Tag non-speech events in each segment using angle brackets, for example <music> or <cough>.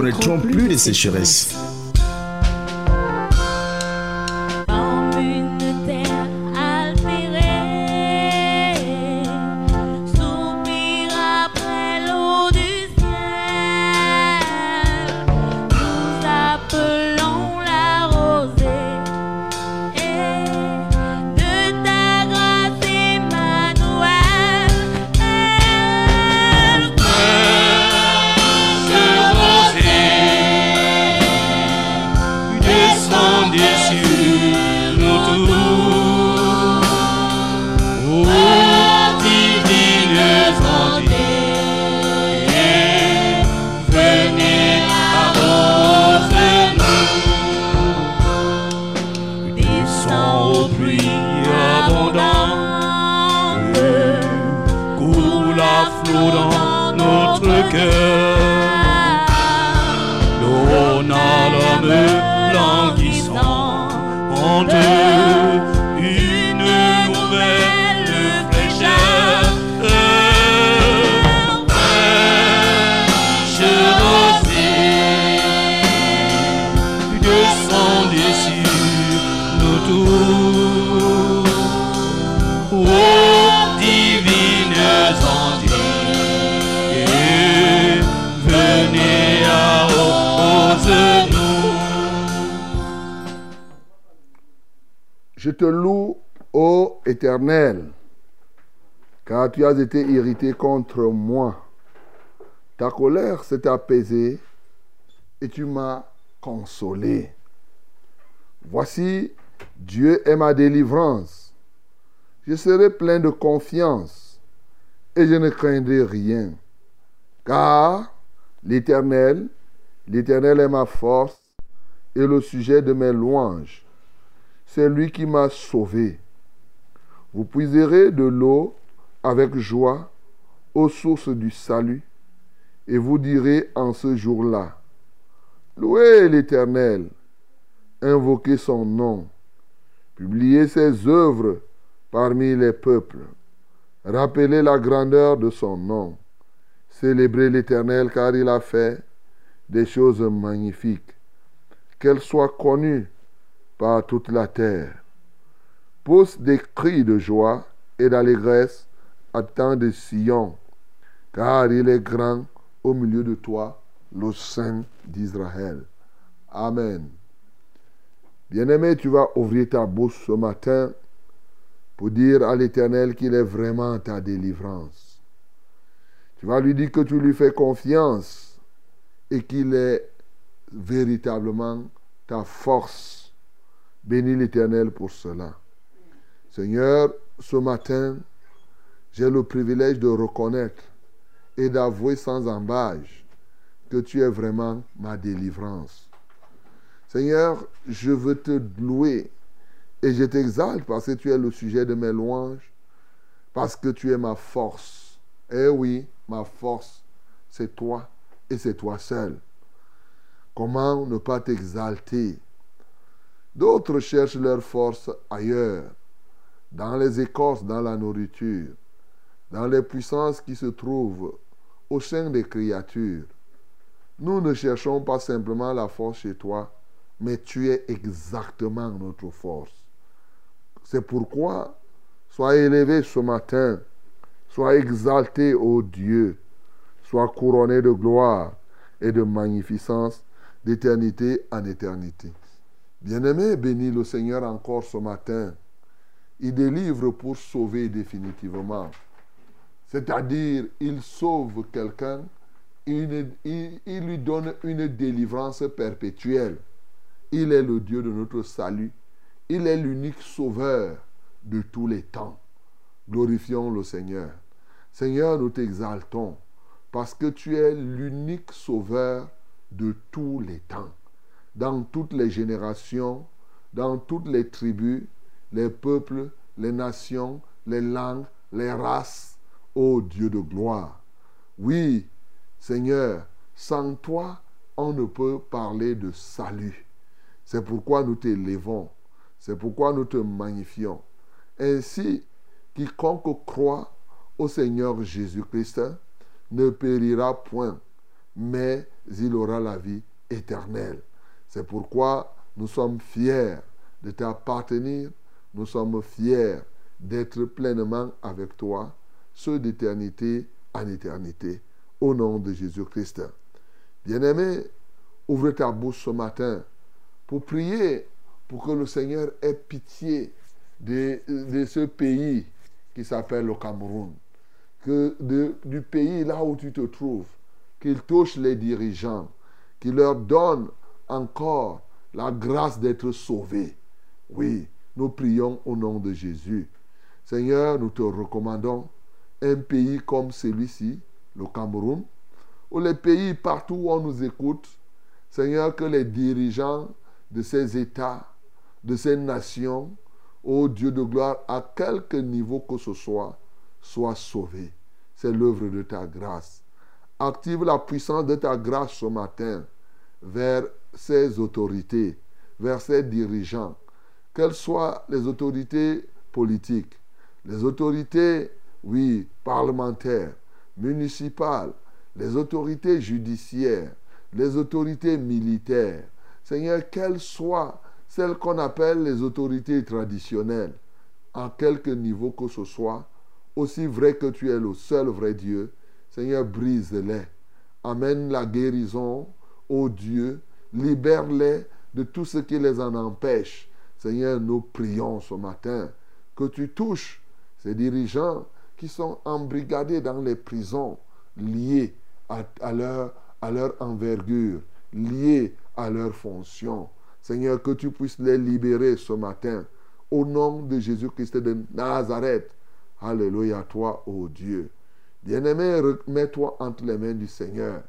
connaîtront plus de sécheresse. Tu as été irrité contre moi. Ta colère s'est apaisée et tu m'as consolé. Voici, Dieu est ma délivrance. Je serai plein de confiance et je ne craindrai rien. Car l'Éternel, l'Éternel est ma force et le sujet de mes louanges. C'est lui qui m'a sauvé. Vous puiserez de l'eau avec joie aux sources du salut, et vous direz en ce jour-là, Louez l'Éternel, invoquez son nom, publiez ses œuvres parmi les peuples, rappelez la grandeur de son nom, célébrez l'Éternel car il a fait des choses magnifiques, qu'elles soient connues par toute la terre. Pousse des cris de joie et d'allégresse temps de Sion, car il est grand au milieu de toi, le Saint d'Israël. Amen. Bien-aimé, tu vas ouvrir ta bouche ce matin pour dire à l'Éternel qu'il est vraiment ta délivrance. Tu vas lui dire que tu lui fais confiance et qu'il est véritablement ta force. Bénis l'Éternel pour cela. Seigneur, ce matin, j'ai le privilège de reconnaître et d'avouer sans embâche que tu es vraiment ma délivrance. Seigneur, je veux te louer et je t'exalte parce que tu es le sujet de mes louanges, parce que tu es ma force. Eh oui, ma force, c'est toi et c'est toi seul. Comment ne pas t'exalter? D'autres cherchent leur force ailleurs, dans les écorces, dans la nourriture, dans les puissances qui se trouvent au sein des créatures. Nous ne cherchons pas simplement la force chez toi, mais tu es exactement notre force. C'est pourquoi, sois élevé ce matin, sois exalté, ô Dieu, sois couronné de gloire et de magnificence d'éternité en éternité. Bien-aimé, bénis le Seigneur encore ce matin. Il délivre pour sauver définitivement. C'est-à-dire, il sauve quelqu'un, il, lui donne une délivrance perpétuelle. Il est le Dieu de notre salut. Il est l'unique sauveur de tous les temps. Glorifions le Seigneur. Seigneur, nous t'exaltons parce que tu es l'unique sauveur de tous les temps, dans toutes les générations, dans toutes les tribus, les peuples, les nations, les langues, les races, ô Dieu de gloire. Oui, Seigneur, sans toi, on ne peut parler de salut. C'est pourquoi nous t'élevons, c'est pourquoi nous te magnifions. Ainsi, quiconque croit au Seigneur Jésus-Christ ne périra point, mais il aura la vie éternelle. C'est pourquoi nous sommes fiers de t'appartenir, nous sommes fiers d'être pleinement avec toi, ceux d'éternité en éternité, au nom de Jésus-Christ. Bien-aimé, ouvre ta bouche ce matin pour prier pour que le Seigneur ait pitié de, de ce pays qui s'appelle le Cameroun. Que de- du pays là où tu te trouves, qu'il touche les dirigeants, qu'il leur donne encore la grâce d'être sauvés. Oui, nous prions au nom de Jésus. Seigneur, nous te recommandons un pays comme celui-ci, le Cameroun, ou les pays partout où on nous écoute. Seigneur, que les dirigeants de ces États, de ces nations, ô Dieu de gloire, à quelque niveau que ce soit, soient sauvés. C'est l'œuvre de ta grâce. Active la puissance de ta grâce ce matin vers ces autorités, vers ces dirigeants, quelles soient les autorités politiques, les autorités, oui, parlementaires, municipales, les autorités judiciaires, les autorités militaires. Seigneur, quelles soient celles qu'on appelle les autorités traditionnelles, en quelque niveau que ce soit, aussi vrai que tu es le seul vrai Dieu, Seigneur, brise-les. Amène la guérison, ô Dieu, libère-les de tout ce qui les en empêche. Seigneur, nous prions ce matin que tu touches ces dirigeants qui sont embrigadés dans les prisons liés à, leur, à leur envergure, liés à leur fonction. Seigneur, que tu puisses les libérer ce matin. Au nom de Jésus-Christ de Nazareth. Alléluia toi, ô Dieu. Bien-aimé, remets-toi entre les mains du Seigneur.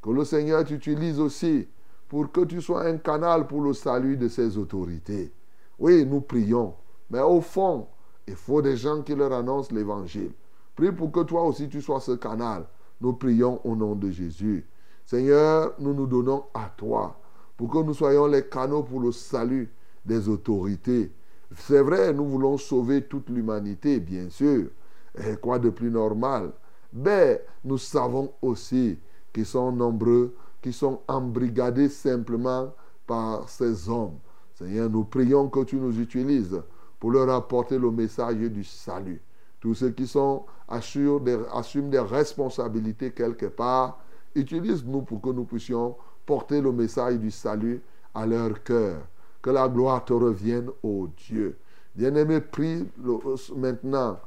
Que le Seigneur t'utilise aussi pour que tu sois un canal pour le salut de ses autorités. Oui, nous prions. Mais au fond, il faut des gens qui leur annoncent l'évangile. Prie pour que toi aussi tu sois ce canal. Nous prions au nom de Jésus. Seigneur, nous nous donnons à toi pour que nous soyons les canaux pour le salut des autorités. C'est vrai, nous voulons sauver toute l'humanité, bien sûr. Et quoi de plus normal? Mais nous savons aussi qu'ils sont nombreux, qui sont embrigadés simplement par ces hommes. Seigneur, nous prions que tu nous utilises pour leur apporter le message du salut. Tous ceux qui sont assument des responsabilités quelque part, utilise-nous pour que nous puissions porter le message du salut à leur cœur. Que la gloire te revienne, ô Dieu. Bien-aimé, prie maintenant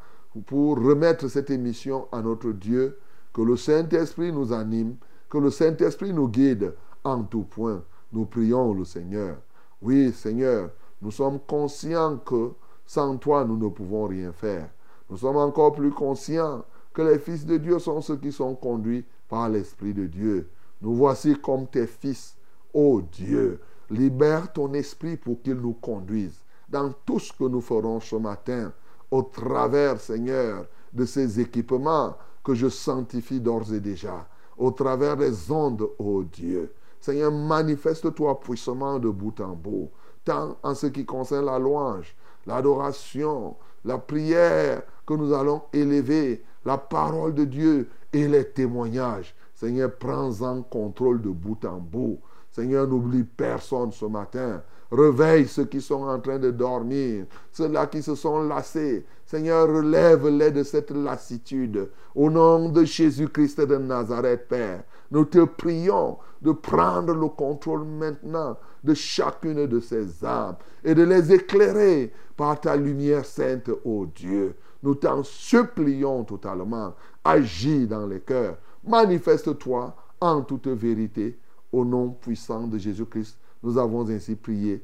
pour remettre cette émission à notre Dieu, que le Saint-Esprit nous anime, que le Saint-Esprit nous guide en tout point. Nous prions le Seigneur. Oui, Seigneur, nous sommes conscients que sans toi, nous ne pouvons rien faire. Nous sommes encore plus conscients que les fils de Dieu sont ceux qui sont conduits par l'Esprit de Dieu. Nous voici comme tes fils. Ô Dieu, libère ton esprit pour qu'il nous conduise dans tout ce que nous ferons ce matin, au travers, Seigneur, de ces équipements que je sanctifie d'ores et déjà, au travers des ondes, ô Dieu. Seigneur, manifeste-toi puissamment de bout en bout, tant en ce qui concerne la louange, l'adoration, la prière que nous allons élever, la parole de Dieu et les témoignages. Seigneur, prends-en contrôle de bout en bout. Seigneur, n'oublie personne ce matin. Réveille ceux qui sont en train de dormir, ceux-là qui se sont lassés. Seigneur, relève-les de cette lassitude. Au nom de Jésus-Christ de Nazareth, Père, nous te prions de prendre le contrôle maintenant de chacune de ces âmes et de les éclairer par ta lumière sainte, ô Dieu. Nous t'en supplions totalement. Agis dans les cœurs. Manifeste-toi en toute vérité. Au nom puissant de Jésus-Christ, nous avons ainsi prié.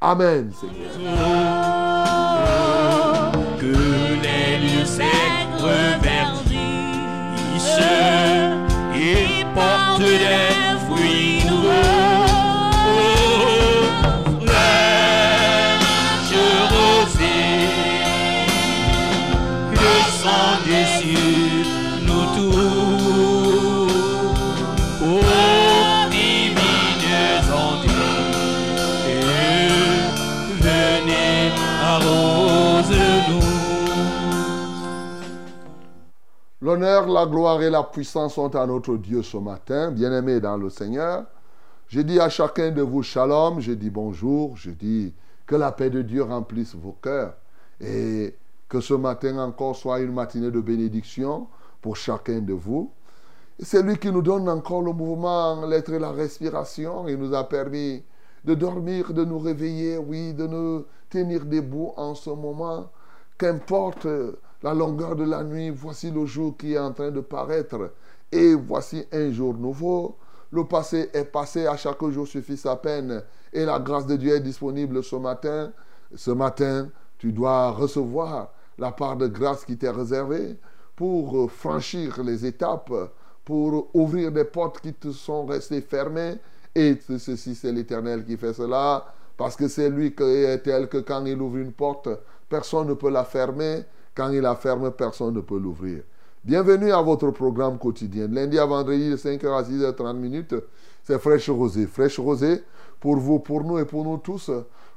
Amen, Seigneur. que les reverdissent et portent L'honneur, la gloire et la puissance sont à notre Dieu ce matin, bien-aimés dans le Seigneur. Je dis à chacun de vous shalom, je dis bonjour, je dis que la paix de Dieu remplisse vos cœurs et que ce matin encore soit une matinée de bénédiction pour chacun de vous. C'est lui qui nous donne encore le mouvement, l'être et la respiration. Il nous a permis de dormir, de nous réveiller, oui, de nous tenir debout en ce moment. Qu'importe la longueur de la nuit, voici le jour qui est en train de paraître. Et voici un jour nouveau. Le passé est passé, à chaque jour suffit sa peine. Et la grâce de Dieu est disponible ce matin. Ce matin, tu dois recevoir la part de grâce qui t'est réservée pour franchir les étapes, pour ouvrir des portes qui te sont restées fermées. Et ceci, c'est l'Éternel qui fait cela, parce que c'est lui qui est tel que quand il ouvre une porte, personne ne peut la fermer. Quand il la ferme, personne ne peut l'ouvrir. Bienvenue à votre programme quotidien. Lundi à vendredi de 5h à 6h30 minutes, c'est Fraîche Rosée. Fraîche Rosée pour vous, pour nous et pour nous tous,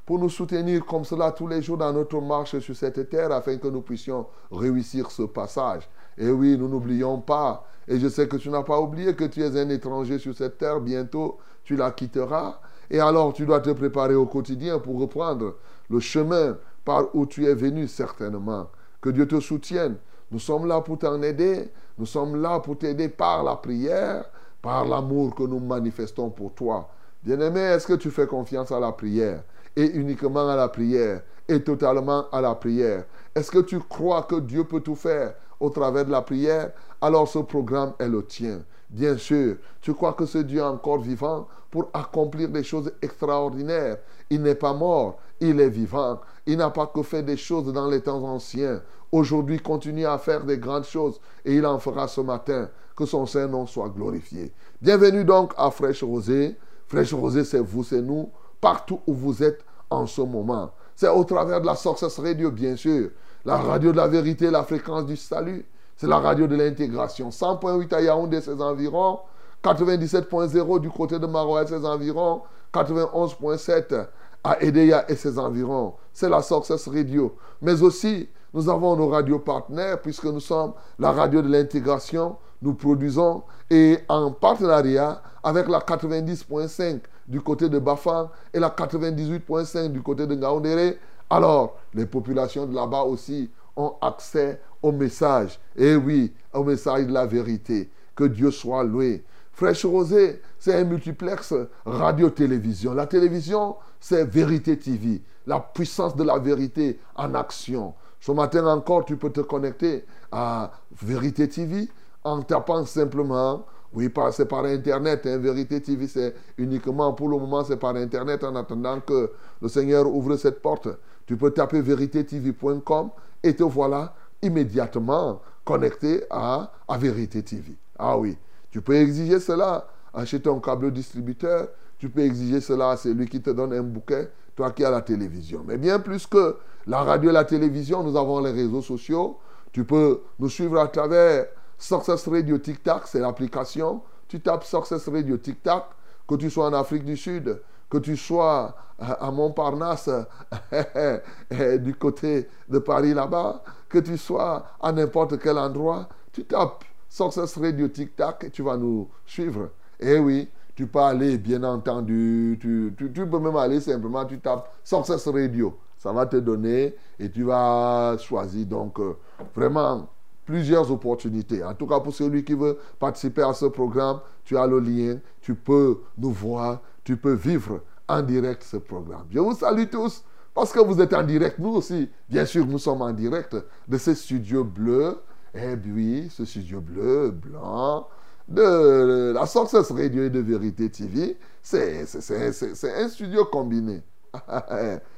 pour nous soutenir comme cela tous les jours dans notre marche sur cette terre afin que nous puissions réussir ce passage. Et oui, nous n'oublions pas, et je sais que tu n'as pas oublié que tu es un étranger sur cette terre, bientôt tu la quitteras. Et alors tu dois te préparer au quotidien pour reprendre le chemin par où tu es venu certainement. Que Dieu te soutienne. Nous sommes là pour t'en aider. Nous sommes là pour t'aider par la prière, par l'amour que nous manifestons pour toi. Bien-aimé, est-ce que tu fais confiance à la prière? Et uniquement à la prière? Et totalement à la prière? Est-ce que tu crois que Dieu peut tout faire au travers de la prière? Alors ce programme est le tien. Bien sûr, tu crois que ce Dieu est encore vivant pour accomplir des choses extraordinaires. Il n'est pas mort, il est vivant. Il n'a pas que fait des choses dans les temps anciens. Aujourd'hui, continue à faire des grandes choses et il en fera ce matin. Que son Saint-Nom soit glorifié. Bienvenue donc à Fraîche Rosée. Fraîche Rosée, c'est vous, c'est nous, partout où vous êtes en ce moment. C'est au travers de la Success Radio, bien sûr. La radio de la vérité, la fréquence du salut. C'est la radio de l'intégration. 100.8 à Yaoundé ses environs. 97.0 du côté de Maroua ses environs. 91.7 à Edeya et ses environs. C'est la Success Radio. Mais aussi, nous avons nos radios partenaires puisque nous sommes la radio de l'intégration. Nous produisons et en partenariat avec la 90.5 du côté de Bafang et la 98.5 du côté de Ngaoundéré. Alors, les populations de là-bas aussi ont accès au message. Et oui, au message de la vérité. Que Dieu soit loué. Fraîche Rosée, c'est un multiplex radio-télévision. La télévision, c'est Vérité TV. La puissance de la vérité en action. Ce matin encore, tu peux te connecter à Vérité TV en tapant simplement, oui, c'est par Internet. Hein, Vérité TV, c'est uniquement pour le moment, c'est par Internet en attendant que le Seigneur ouvre cette porte. Tu peux taper véritétv.com et te voilà immédiatement connecté à, à Vérité TV. Ah oui, tu peux exiger cela acheter ton câble distributeur. Tu peux exiger cela à celui qui te donne un bouquet, toi qui as la télévision. Mais bien plus que la radio et la télévision, nous avons les réseaux sociaux. Tu peux nous suivre à travers Success Radio Tic Tac, c'est l'application. Tu tapes Success Radio Tic Tac, que tu sois en Afrique du Sud, que tu sois à Montparnasse, <laughs> du côté de Paris là-bas, que tu sois à n'importe quel endroit, tu tapes Success Radio Tic Tac et tu vas nous suivre. Eh oui, tu peux aller, bien entendu, tu, tu, peux même aller simplement, tu tapes Success Radio. Ça va te donner et tu vas choisir donc euh, vraiment plusieurs opportunités. En tout cas, pour celui qui veut participer à ce programme, tu as le lien, tu peux nous voir, tu peux vivre en direct ce programme. Je vous salue tous parce que vous êtes en direct, nous aussi. Bien sûr, nous sommes en direct de ce studio bleu. Et puis, ce studio bleu, blanc, de la Success Radio et de Vérité TV, c'est un studio combiné. <laughs>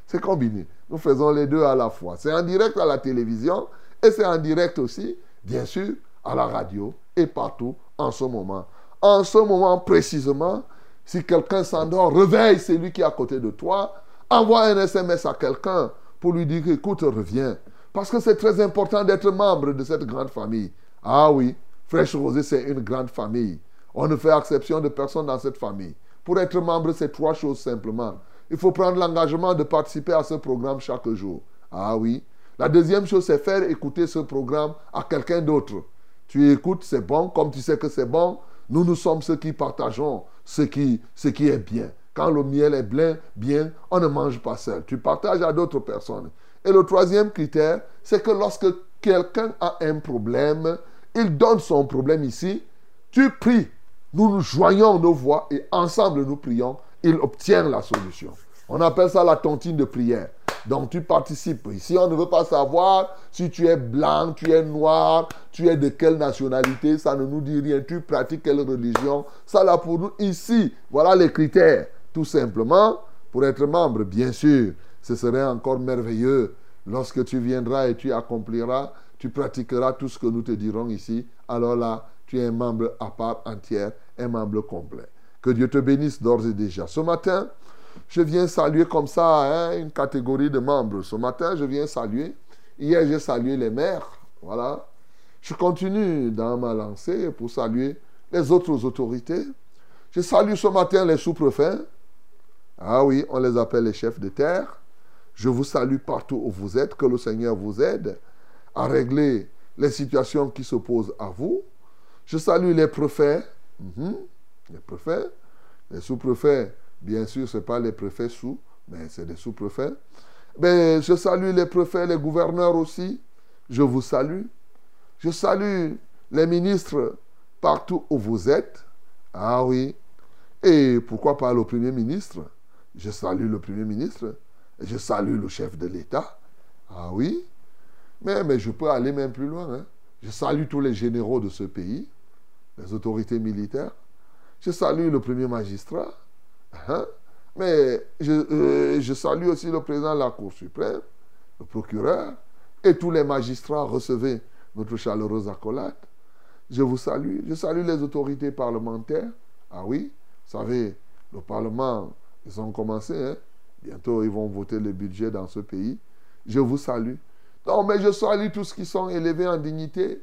c'est combiné. Nous faisons les deux à la fois. C'est en direct à la télévision et c'est en direct aussi, bien sûr, à la radio et partout en ce moment. En ce moment précisément, si quelqu'un s'endort, réveille celui qui est à côté de toi, envoie un SMS à quelqu'un pour lui dire écoute, reviens. Parce que c'est très important d'être membre de cette grande famille. Ah oui, Fraîche Rosée, c'est une grande famille. On ne fait exception de personne dans cette famille. Pour être membre, c'est trois choses simplement. Il faut prendre l'engagement de participer à ce programme chaque jour. Ah oui. La deuxième chose, c'est faire écouter ce programme à quelqu'un d'autre. Tu écoutes, c'est bon, comme tu sais que c'est bon, nous, nous sommes ceux qui partageons ce qui, ce qui est bien. Quand le miel est plein, bien, on ne mange pas seul. Tu partages à d'autres personnes. Et le troisième critère, c'est que lorsque quelqu'un a un problème, il donne son problème ici, tu pries, nous nous joignons nos voix et ensemble nous prions, il obtient la solution. On appelle ça la tontine de prière. Donc tu participes. Ici, on ne veut pas savoir si tu es blanc, tu es noir, tu es de quelle nationalité, ça ne nous dit rien. Tu pratiques quelle religion. Ça là pour nous, ici, voilà les critères. Tout simplement, pour être membre, bien sûr, ce serait encore merveilleux lorsque tu viendras et tu accompliras, tu pratiqueras tout ce que nous te dirons ici. Alors là, tu es un membre à part entière, un membre complet. Que Dieu te bénisse d'ores et déjà. Ce matin, je viens saluer comme ça hein, une catégorie de membres. Ce matin, je viens saluer. Hier, j'ai salué les maires. Voilà. Je continue dans ma lancée pour saluer les autres autorités. Je salue ce matin les sous-préfets. Ah oui, on les appelle les chefs de terre. Je vous salue partout où vous êtes. Que le Seigneur vous aide à régler les situations qui se posent à vous. Je salue les préfets. Mhm. Les préfets. Les sous-préfets Bien sûr, ce n'est pas les préfets sous, mais c'est des sous-préfets. Mais je salue les préfets, les gouverneurs aussi. Je vous salue. Je salue les ministres partout où vous êtes. Ah oui. Et pourquoi pas le Premier ministre? Je salue le Premier ministre. Je salue le chef de l'État. Ah oui. Mais, mais je peux aller même plus loin. Hein. Je salue tous les généraux de ce pays, les autorités militaires. Je salue le premier magistrat. Hein? Mais euh, je, salue aussi le président de la Cour suprême, le procureur, et tous les magistrats. Recevez notre chaleureuse accolade. Je vous salue. Je salue les autorités parlementaires. Ah oui, vous savez, le Parlement, ils ont commencé. Hein? Bientôt, ils vont voter le budget dans ce pays. Je vous salue. Non, mais je salue tous ceux qui sont élevés en dignité.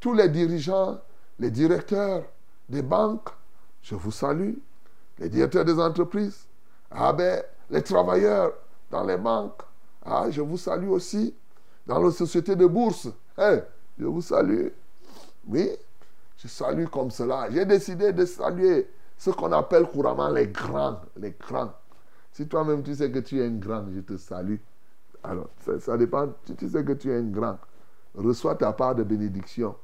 Tous les dirigeants, les directeurs des banques. Je vous salue les directeurs des entreprises, ah ben, les travailleurs dans les banques. Ah, je vous salue aussi dans les sociétés de bourse. Hein, je vous salue. Oui, je salue comme cela. J'ai décidé de saluer ce qu'on appelle couramment les grands. Les grands. Si toi-même tu sais que tu es un grand, je te salue. Alors, ça, dépend. Si tu sais que tu es un grand, reçois ta part de bénédiction.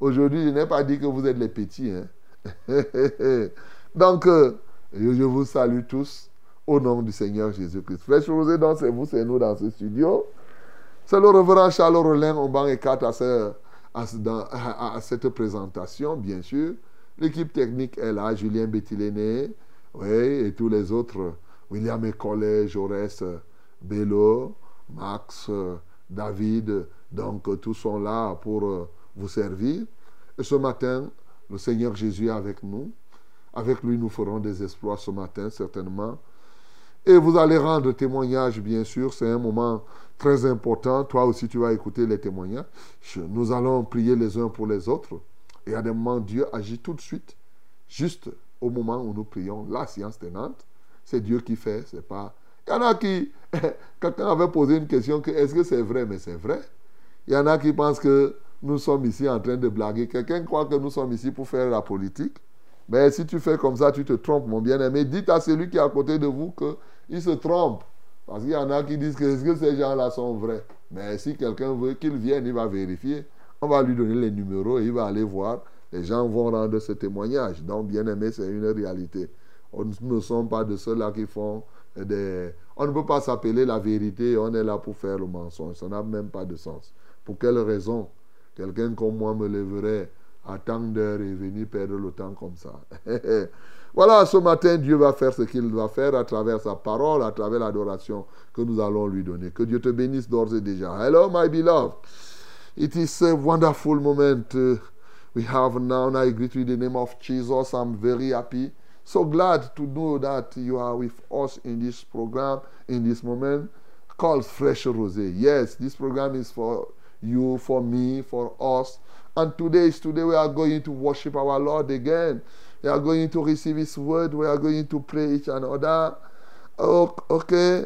Aujourd'hui, je n'ai pas dit que vous êtes les petits. Hein. <laughs> Donc, euh, je vous salue tous au nom du Seigneur Jésus-Christ. Frère Rosé, donc c'est vous, c'est nous dans ce studio. C'est le reverend Charles Rollin au banc et 4 à, cette présentation, bien sûr. L'équipe technique est là, Julien Bettiléné, oui, et tous les autres, William Écollet, Jaurès, Bello, Max, David, donc tous sont là pour euh, vous servir. Et ce matin, le Seigneur Jésus est avec nous. Avec lui, nous ferons des exploits ce matin, certainement. Et vous allez rendre témoignage, bien sûr. C'est un moment très important. Toi aussi, tu vas écouter les témoignages. Nous allons prier les uns pour les autres. Et à des moments, Dieu agit tout de suite, juste au moment où nous prions. La science tenante, c'est Dieu qui fait, c'est pas. Il y en a qui. <laughs> Quelqu'un avait posé une question que est-ce que c'est vrai Mais c'est vrai. Il y en a qui pensent que nous sommes ici en train de blaguer. Quelqu'un croit que nous sommes ici pour faire la politique. Mais si tu fais comme ça, tu te trompes, mon bien-aimé. Dites à celui qui est à côté de vous qu'il se trompe. Parce qu'il y en a qui disent que, que ces gens-là sont vrais? Mais si quelqu'un veut qu'il vienne, il va vérifier. On va lui donner les numéros et il va aller voir. Les gens vont rendre ce témoignage. Donc, bien-aimé, c'est une réalité. Nous ne sommes pas de ceux-là qui font On ne peut pas s'appeler la vérité on est là pour faire le mensonge. Ça n'a même pas de sens. Pour quelle raison? Quelqu'un comme moi me lèverait à tant d'heures et venir perdre le temps comme ça? <laughs> voilà, ce matin, Dieu va faire ce qu'il va faire à travers sa parole, à travers l'adoration que nous allons lui donner. Que Dieu te bénisse d'ores et déjà. Hello, my beloved. It is a wonderful moment we have now. I greet you in the name of Jesus. I'm very happy. So glad to know that you are with us in this program, in this moment called Fresh Rosé. Yes, this program is for you, for me, for us. And today is today we are going to worship our Lord again. We are going to receive His word. We are going to pray each another. Okay.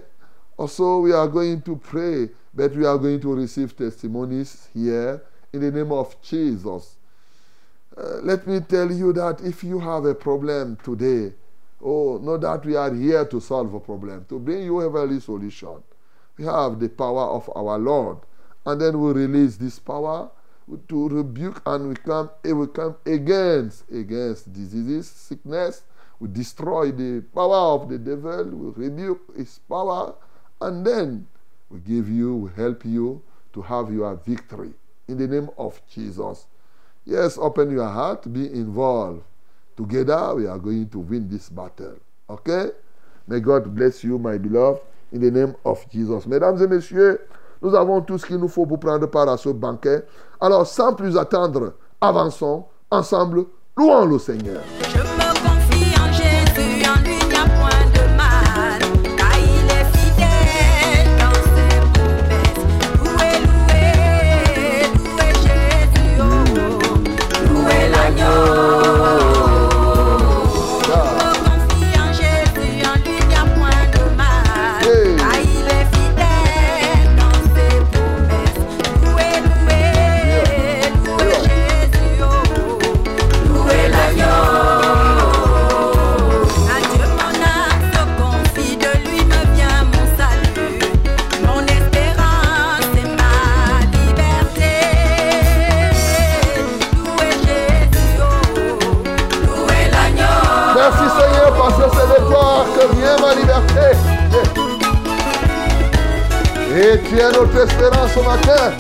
Also, we are going to pray, but we are going to receive testimonies here in the name of Jesus. Uh, let me tell you that if you have a problem today, oh, know that we are here to solve a problem, to bring you a heavenly solution. We have the power of our Lord, and then we release this power to rebuke and we come, eh, we come against against diseases, sickness. We destroy the power of the devil. We rebuke his power, and then we give you, we help you to have your victory in the name of Jesus. Yes, open your heart, be involved. Together, we are going to win this battle. Okay? May God bless you, my beloved, in the name of Jesus. Mesdames et messieurs, nous avons tout ce qu'il nous faut pour prendre part à ce banquet. Alors, sans plus attendre, avançons ensemble, louons le Seigneur. Matin.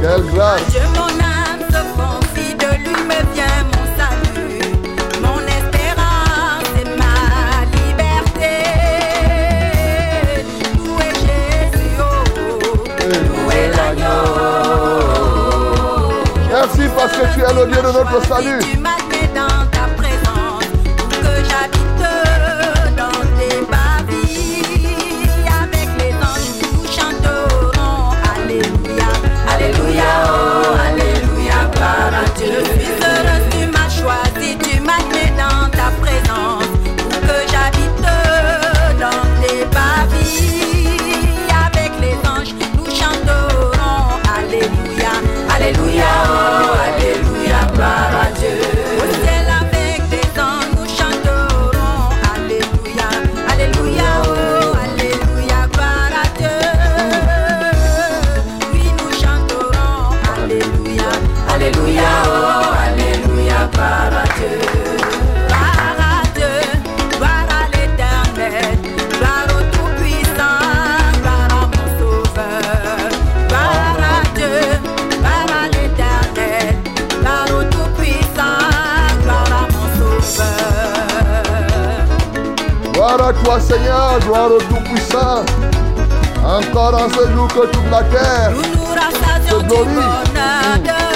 Quelle grâce. Dieu mon âme se confie, de lui me vient mon salut, mon espérance et ma liberté. Louez Jésus, oh, louez l'agneau? Merci parce que tu es le Dieu de notre salut. Gloire au Tout-Puissant. Encore en ce jour que toute la terre Nous nous rassasions Te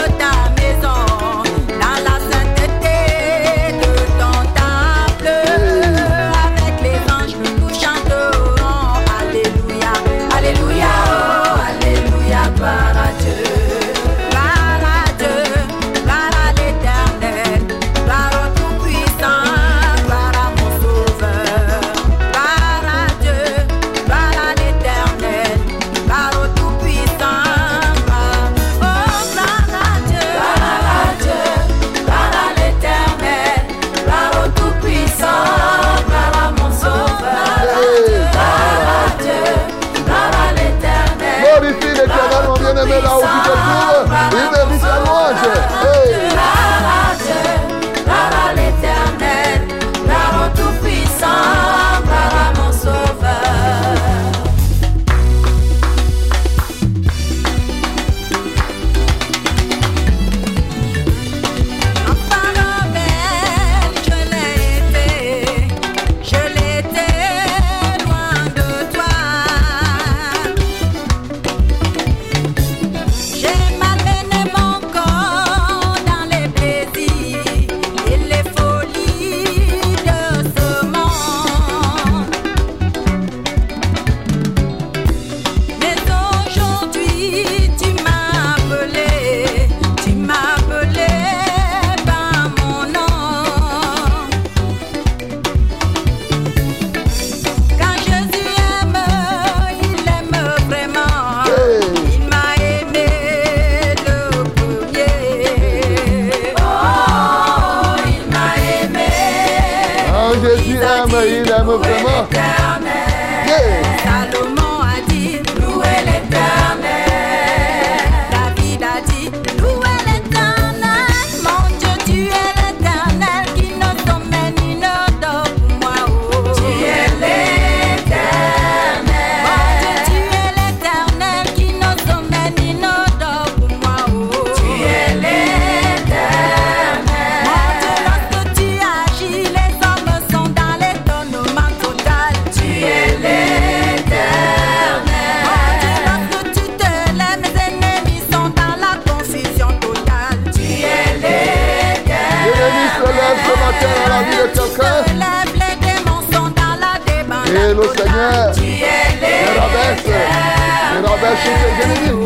that shit. They gonna do.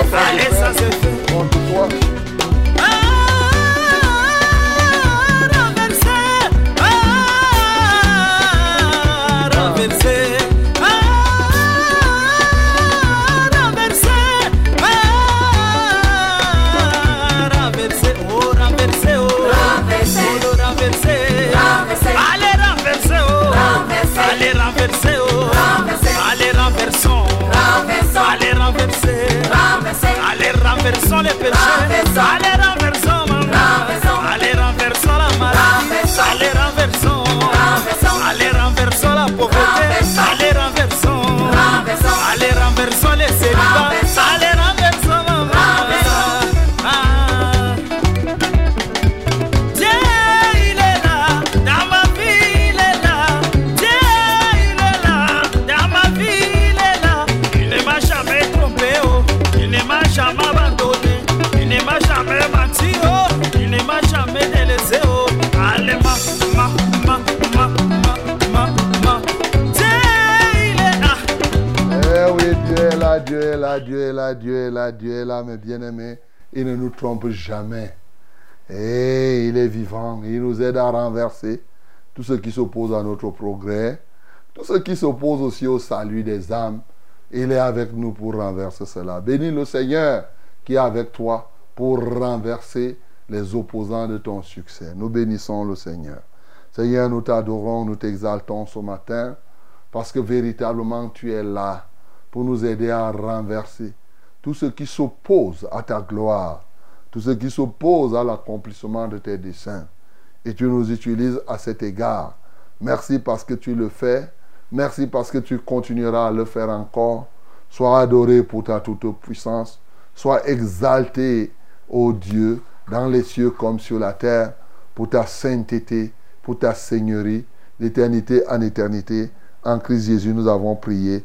Essas Dieu est là, Dieu est là, mes bien-aimés. Il ne nous trompe jamais. Et il est vivant. Il nous aide à renverser tout ce qui s'oppose à notre progrès, tout ce qui s'oppose aussi au salut des âmes. Il est avec nous pour renverser cela. Bénis le Seigneur qui est avec toi pour renverser les opposants de ton succès. Nous bénissons le Seigneur. Seigneur, nous t'adorons, nous t'exaltons ce matin parce que véritablement tu es là pour nous aider à renverser tout ce qui s'oppose à ta gloire, tout ce qui s'oppose à l'accomplissement de tes desseins. Et tu nous utilises à cet égard. Merci parce que tu le fais. Merci parce que tu continueras à le faire encore. Sois adoré pour ta toute puissance. Sois exalté, ô Dieu, dans les cieux comme sur la terre, pour ta sainteté, pour ta seigneurie, d'éternité en éternité. En Christ Jésus, nous avons prié.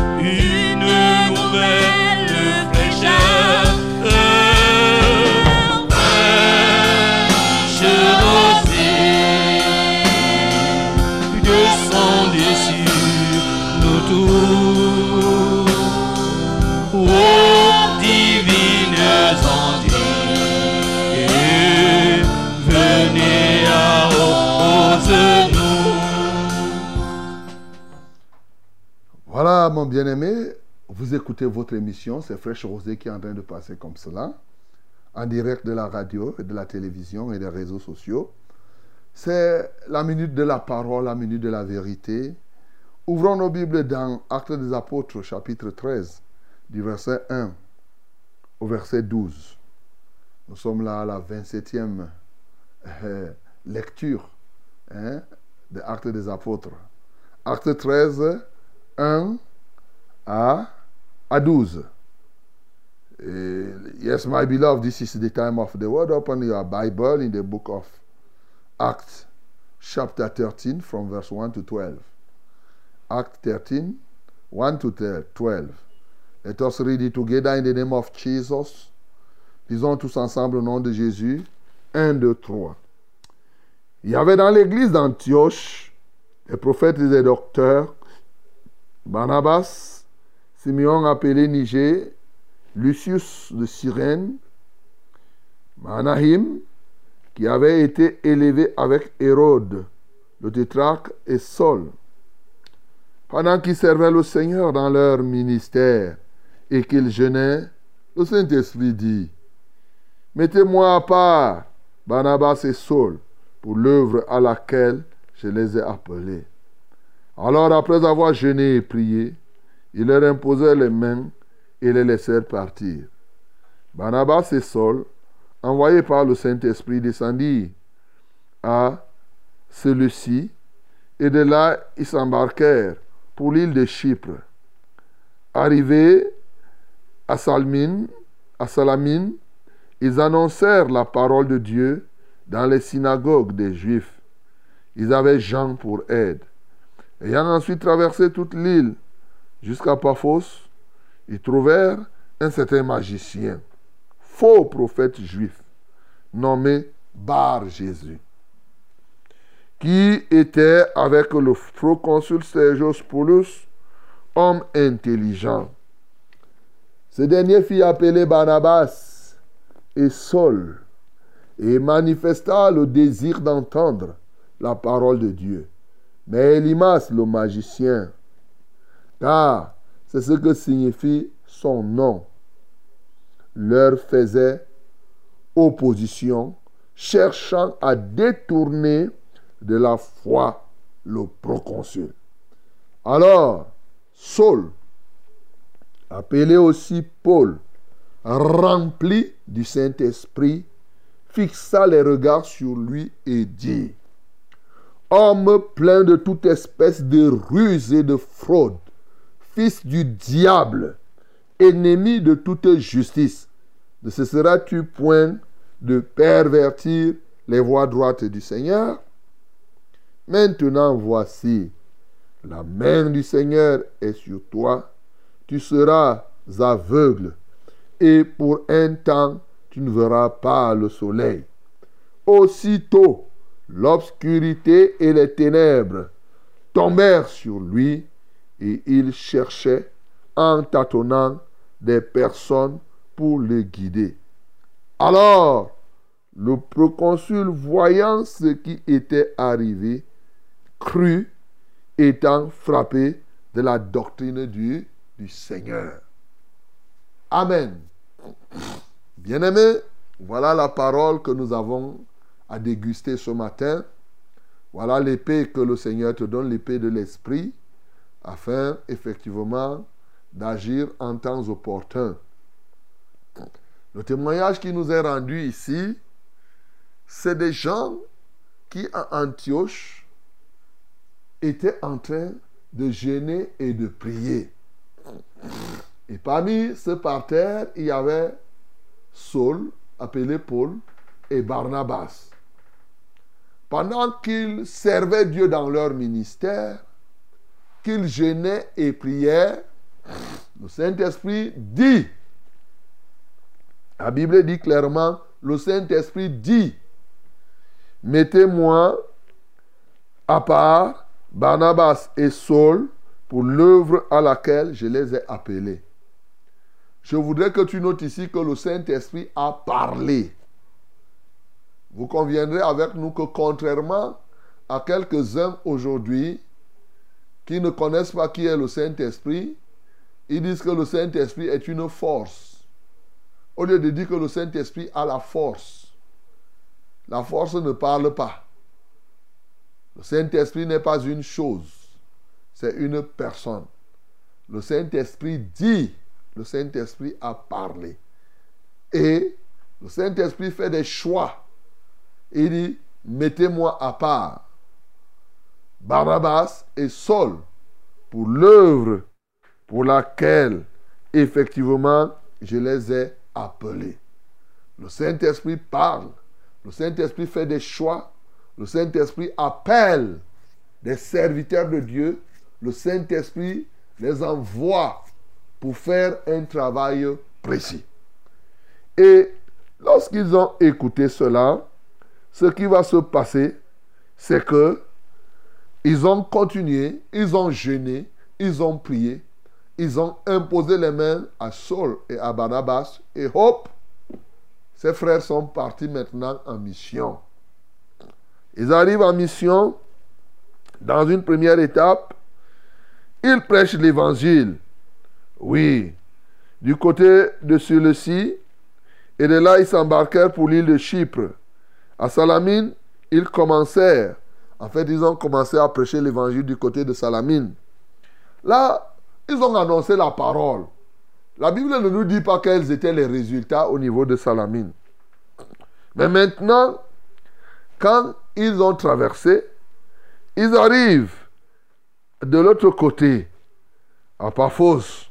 Voilà, mon bien-aimé, vous écoutez votre émission, c'est Fraîche Rosée qui est en train de passer comme cela, en direct de la radio de la télévision et des réseaux sociaux. C'est la minute de la parole, la minute de la vérité. Ouvrons nos Bibles dans Actes des Apôtres, chapitre 13, du verset 1 au verset 12. Nous sommes là à la 27e euh, lecture hein, de Actes des Apôtres. Acte 13, 1 à, à 12. Eh, yes, my beloved, this is the time of the word. Open your Bible in the book of Acts, chapter 13, from verse 1 to 12. Act 13, 1 to 12. Let us read it together in the name of Jesus. Lisons tous ensemble au nom de Jésus. 1, 2, 3. Il y avait dans l'église d'Antioche des prophètes et des docteurs, Barnabas, Simeon appelé Niger, Lucius de Cyrène, Manahim, qui avait été élevé avec Hérode, le tétrarque, et Saul. Pendant qu'ils servaient le Seigneur dans leur ministère et qu'ils jeûnaient, le Saint-Esprit dit, Mettez-moi à part Barnabas et Saul pour l'œuvre à laquelle je les ai appelés. Alors, après avoir jeûné et prié, ils leur imposèrent les mains et les laissèrent partir. Barnabas et Saul, envoyés par le Saint-Esprit, descendirent à celui-ci, et de là ils s'embarquèrent pour l'île de Chypre. Arrivés à Salmine, à Salamine, ils annoncèrent la parole de Dieu dans les synagogues des Juifs. Ils avaient Jean pour aide. Ayant ensuite traversé toute l'île jusqu'à Paphos, ils trouvèrent un certain magicien, faux prophète juif, nommé Bar Jésus, qui était avec le proconsul Sergius Paulus, homme intelligent. Ce dernier fit appeler Barnabas et Saul et manifesta le désir d'entendre la parole de Dieu. Mais Elimas, le magicien, car c'est ce que signifie son nom, leur faisait opposition, cherchant à détourner de la foi le proconsul. Alors, Saul, appelé aussi Paul, rempli du Saint-Esprit, fixa les regards sur lui et dit, Homme plein de toute espèce de ruse et de fraude, fils du diable, ennemi de toute justice, ne cesseras-tu point de pervertir les voies droites du Seigneur? Maintenant voici, la main du Seigneur est sur toi, tu seras aveugle, et pour un temps tu ne verras pas le soleil. Aussitôt, l'obscurité et les ténèbres tombèrent sur lui, et il cherchait, en tâtonnant, des personnes pour le guider. Alors, le proconsul, voyant ce qui était arrivé, cru étant frappé de la doctrine du, du Seigneur. Amen. Bien-aimés, voilà la parole que nous avons à déguster ce matin. Voilà l'épée que le Seigneur te donne, l'épée de l'Esprit, afin effectivement d'agir en temps opportun. Le témoignage qui nous est rendu ici, c'est des gens qui à Antioche étaient en train de gêner et de prier. Et parmi ce parterre, il y avait Saul, appelé Paul, et Barnabas. Pendant qu'ils servaient Dieu dans leur ministère, qu'ils gênaient et priaient, le Saint-Esprit dit, la Bible dit clairement, le Saint-Esprit dit, mettez-moi à part Barnabas et Saul pour l'œuvre à laquelle je les ai appelés. Je voudrais que tu notes ici que le Saint-Esprit a parlé. Vous conviendrez avec nous que contrairement à quelques-uns aujourd'hui qui ne connaissent pas qui est le Saint-Esprit, ils disent que le Saint-Esprit est une force. Au lieu de dire que le Saint-Esprit a la force, la force ne parle pas. Le Saint-Esprit n'est pas une chose, c'est une personne. Le Saint-Esprit dit, le Saint-Esprit a parlé. Et le Saint-Esprit fait des choix. Il dit, mettez-moi à part Barabbas et Saul pour l'œuvre pour laquelle effectivement je les ai appelés. Le Saint-Esprit parle. Le Saint-Esprit fait des choix. Le Saint-Esprit appelle des serviteurs de Dieu. Le Saint-Esprit les envoie pour faire un travail précis. Et lorsqu'ils ont écouté cela, ce qui va se passer, c'est que ils ont continué, ils ont jeûné, ils ont prié, ils ont imposé les mains à Saul et à Barnabas, et hop, ces frères sont partis maintenant en mission. Ils arrivent en mission. Dans une première étape, ils prêchent l'évangile. Oui. Du côté de celui-ci, et de là, ils s'embarquèrent pour l'île de Chypre. À Salamine, ils commencèrent. En fait, ils ont commencé à prêcher l'évangile du côté de Salamine. Là, ils ont annoncé la parole. La Bible ne nous dit pas quels étaient les résultats au niveau de Salamine. Mais maintenant, quand ils ont traversé, ils arrivent de l'autre côté, à Paphos.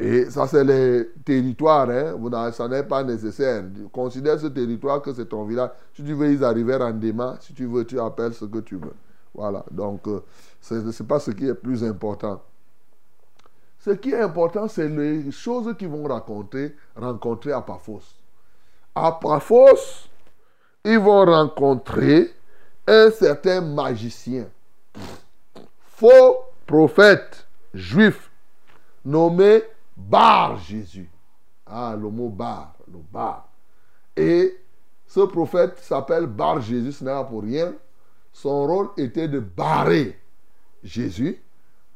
Et ça, c'est les territoires. Hein. ça n'est pas nécessaire. Considère ce territoire que c'est ton village. Si tu veux, ils arrivèrent en. Si tu veux, tu appelles ce que tu veux. Voilà. Donc, euh, ce n'est pas ce qui est plus important. Ce qui est important, c'est les choses qu'ils vont raconter, rencontrer à Paphos. À Paphos, ils vont rencontrer un certain magicien, faux prophète juif, nommé Bar Jésus. Ah, le mot Bar, le Bar. Et ce prophète s'appelle Bar Jésus, ce n'est pas pour rien. Son rôle était de barrer Jésus,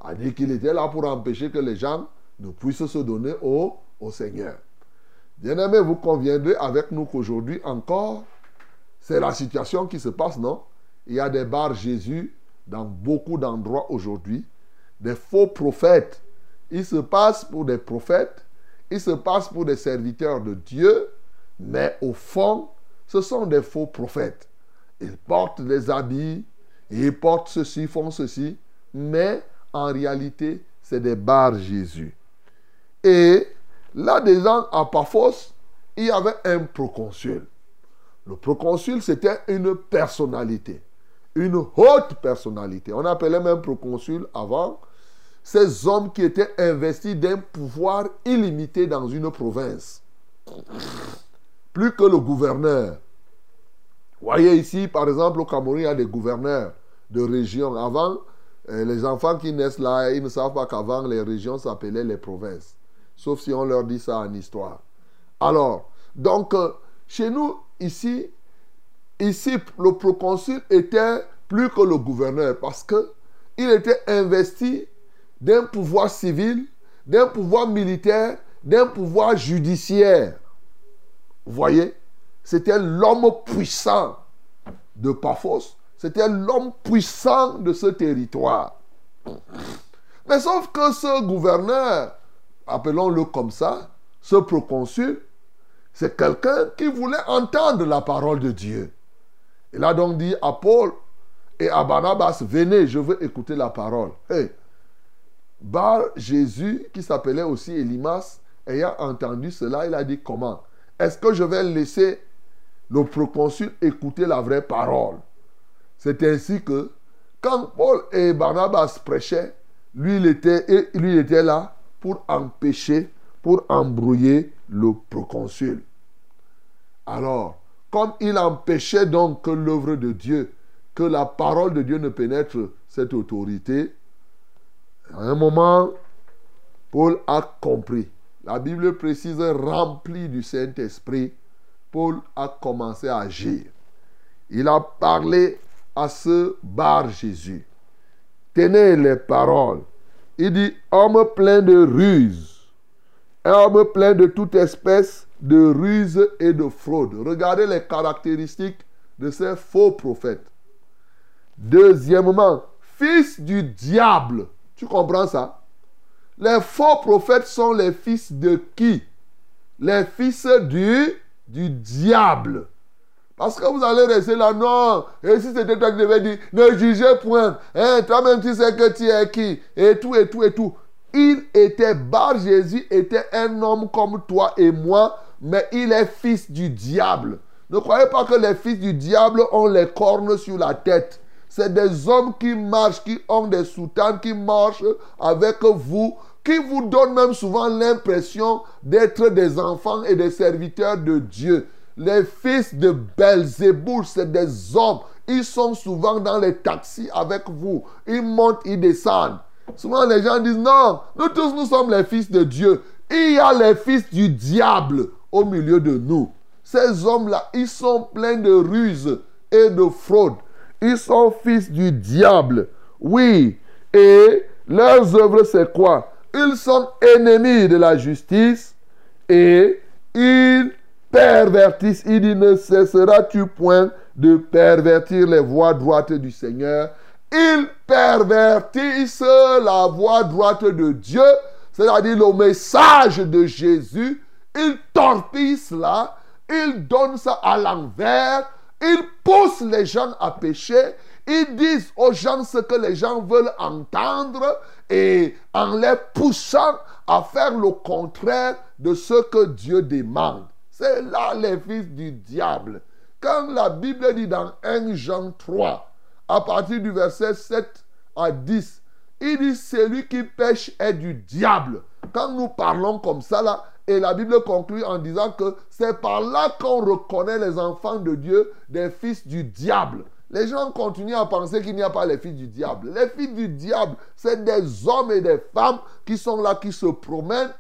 a dit qu'il était là pour empêcher que les gens ne puissent se donner au, Seigneur. Bien-aimés, vous conviendrez avec nous qu'aujourd'hui encore, c'est la situation qui se passe, non? Il y a des bars Jésus dans beaucoup d'endroits aujourd'hui, des faux prophètes. Ils se passent pour des prophètes, ils se passent pour des serviteurs de Dieu, mais au fond, ce sont des faux prophètes. Ils portent des habits, ils portent ceci, font ceci, mais en réalité, c'est des bars Jésus. Et là, déjà, à Paphos, il y avait un proconsul. Le proconsul, c'était une personnalité, une haute personnalité. On appelait même proconsul avant ces hommes qui étaient investis d'un pouvoir illimité dans une province. Plus que le gouverneur. Voyez ici, par exemple, au Cameroun, il y a des gouverneurs de régions. Avant, euh, les enfants qui naissent là, ils ne savent pas qu'avant, les régions s'appelaient les provinces. Sauf si on leur dit ça en histoire. Alors, donc, euh, chez nous, ici, ici, le proconsul était plus que le gouverneur parce que il était investi d'un pouvoir civil, d'un pouvoir militaire, d'un pouvoir judiciaire. Vous voyez? C'était l'homme puissant de Paphos. C'était l'homme puissant de ce territoire. Mais sauf que ce gouverneur, appelons-le comme ça, ce proconsul, c'est quelqu'un qui voulait entendre la parole de Dieu. Il a donc dit à Paul et à Barnabas, venez, je veux écouter la parole. Bar Jésus, qui s'appelait aussi Elimas, ayant entendu cela, il a dit comment? Est-ce que je vais laisser le proconsul écouter la vraie parole? C'est ainsi que quand Paul et Barnabas prêchaient, lui il était, et lui, était là pour empêcher, pour embrouiller le proconsul. Alors, comme il empêchait donc que l'œuvre de Dieu, que la parole de Dieu ne pénètre cette autorité, à un moment, Paul a compris. La Bible précise, rempli du Saint-Esprit, Paul a commencé à agir. Il a parlé à ce bar Jésus. Tenez les paroles. Il dit, homme plein de ruse, homme plein de toute espèce de ruse et de fraude. Regardez les caractéristiques de ces faux prophètes. Deuxièmement, fils du diable. Comprends ça? Les faux prophètes sont les fils de qui? Les fils du, du diable. Parce que vous allez rester là, non. Et si c'était toi qui devais dire, ne jugez point. Hein, Toi-même, tu sais que tu es qui? Et tout, et tout, et tout. Il était, Bar Jésus était un homme comme toi et moi, mais il est fils du diable. Ne croyez pas que les fils du diable ont les cornes sur la tête. C'est des hommes qui marchent, qui ont des soutanes, qui marchent avec vous, qui vous donnent même souvent l'impression d'être des enfants et des serviteurs de Dieu. Les fils de Belzéboul, c'est des hommes. Ils sont souvent dans les taxis avec vous. Ils montent, ils descendent. Souvent les gens disent non, nous tous nous sommes les fils de Dieu. Il y a les fils du diable au milieu de nous. Ces hommes-là, ils sont pleins de ruses et de fraude. Ils sont fils du diable. Oui. Et leurs œuvres, c'est quoi? Ils sont ennemis de la justice et ils pervertissent. Il dit, ne cesseras-tu point de pervertir les voies droites du Seigneur? Ils pervertissent la voie droite de Dieu, c'est-à-dire le message de Jésus. Ils torpillent cela, ils donnent ça à l'envers, ils poussent les gens à pécher, ils disent aux gens ce que les gens veulent entendre et en les poussant à faire le contraire de ce que Dieu demande. C'est là les fils du diable. Quand la Bible dit dans 1 Jean 3, à partir du verset 7 à 10, il dit celui qui pêche est du diable. Quand nous parlons comme ça là, et la Bible conclut en disant que c'est par là qu'on reconnaît les enfants de Dieu des fils du diable. Les gens continuent à penser qu'il n'y a pas les fils du diable. Les fils du diable, c'est des hommes et des femmes qui sont là, qui se promènent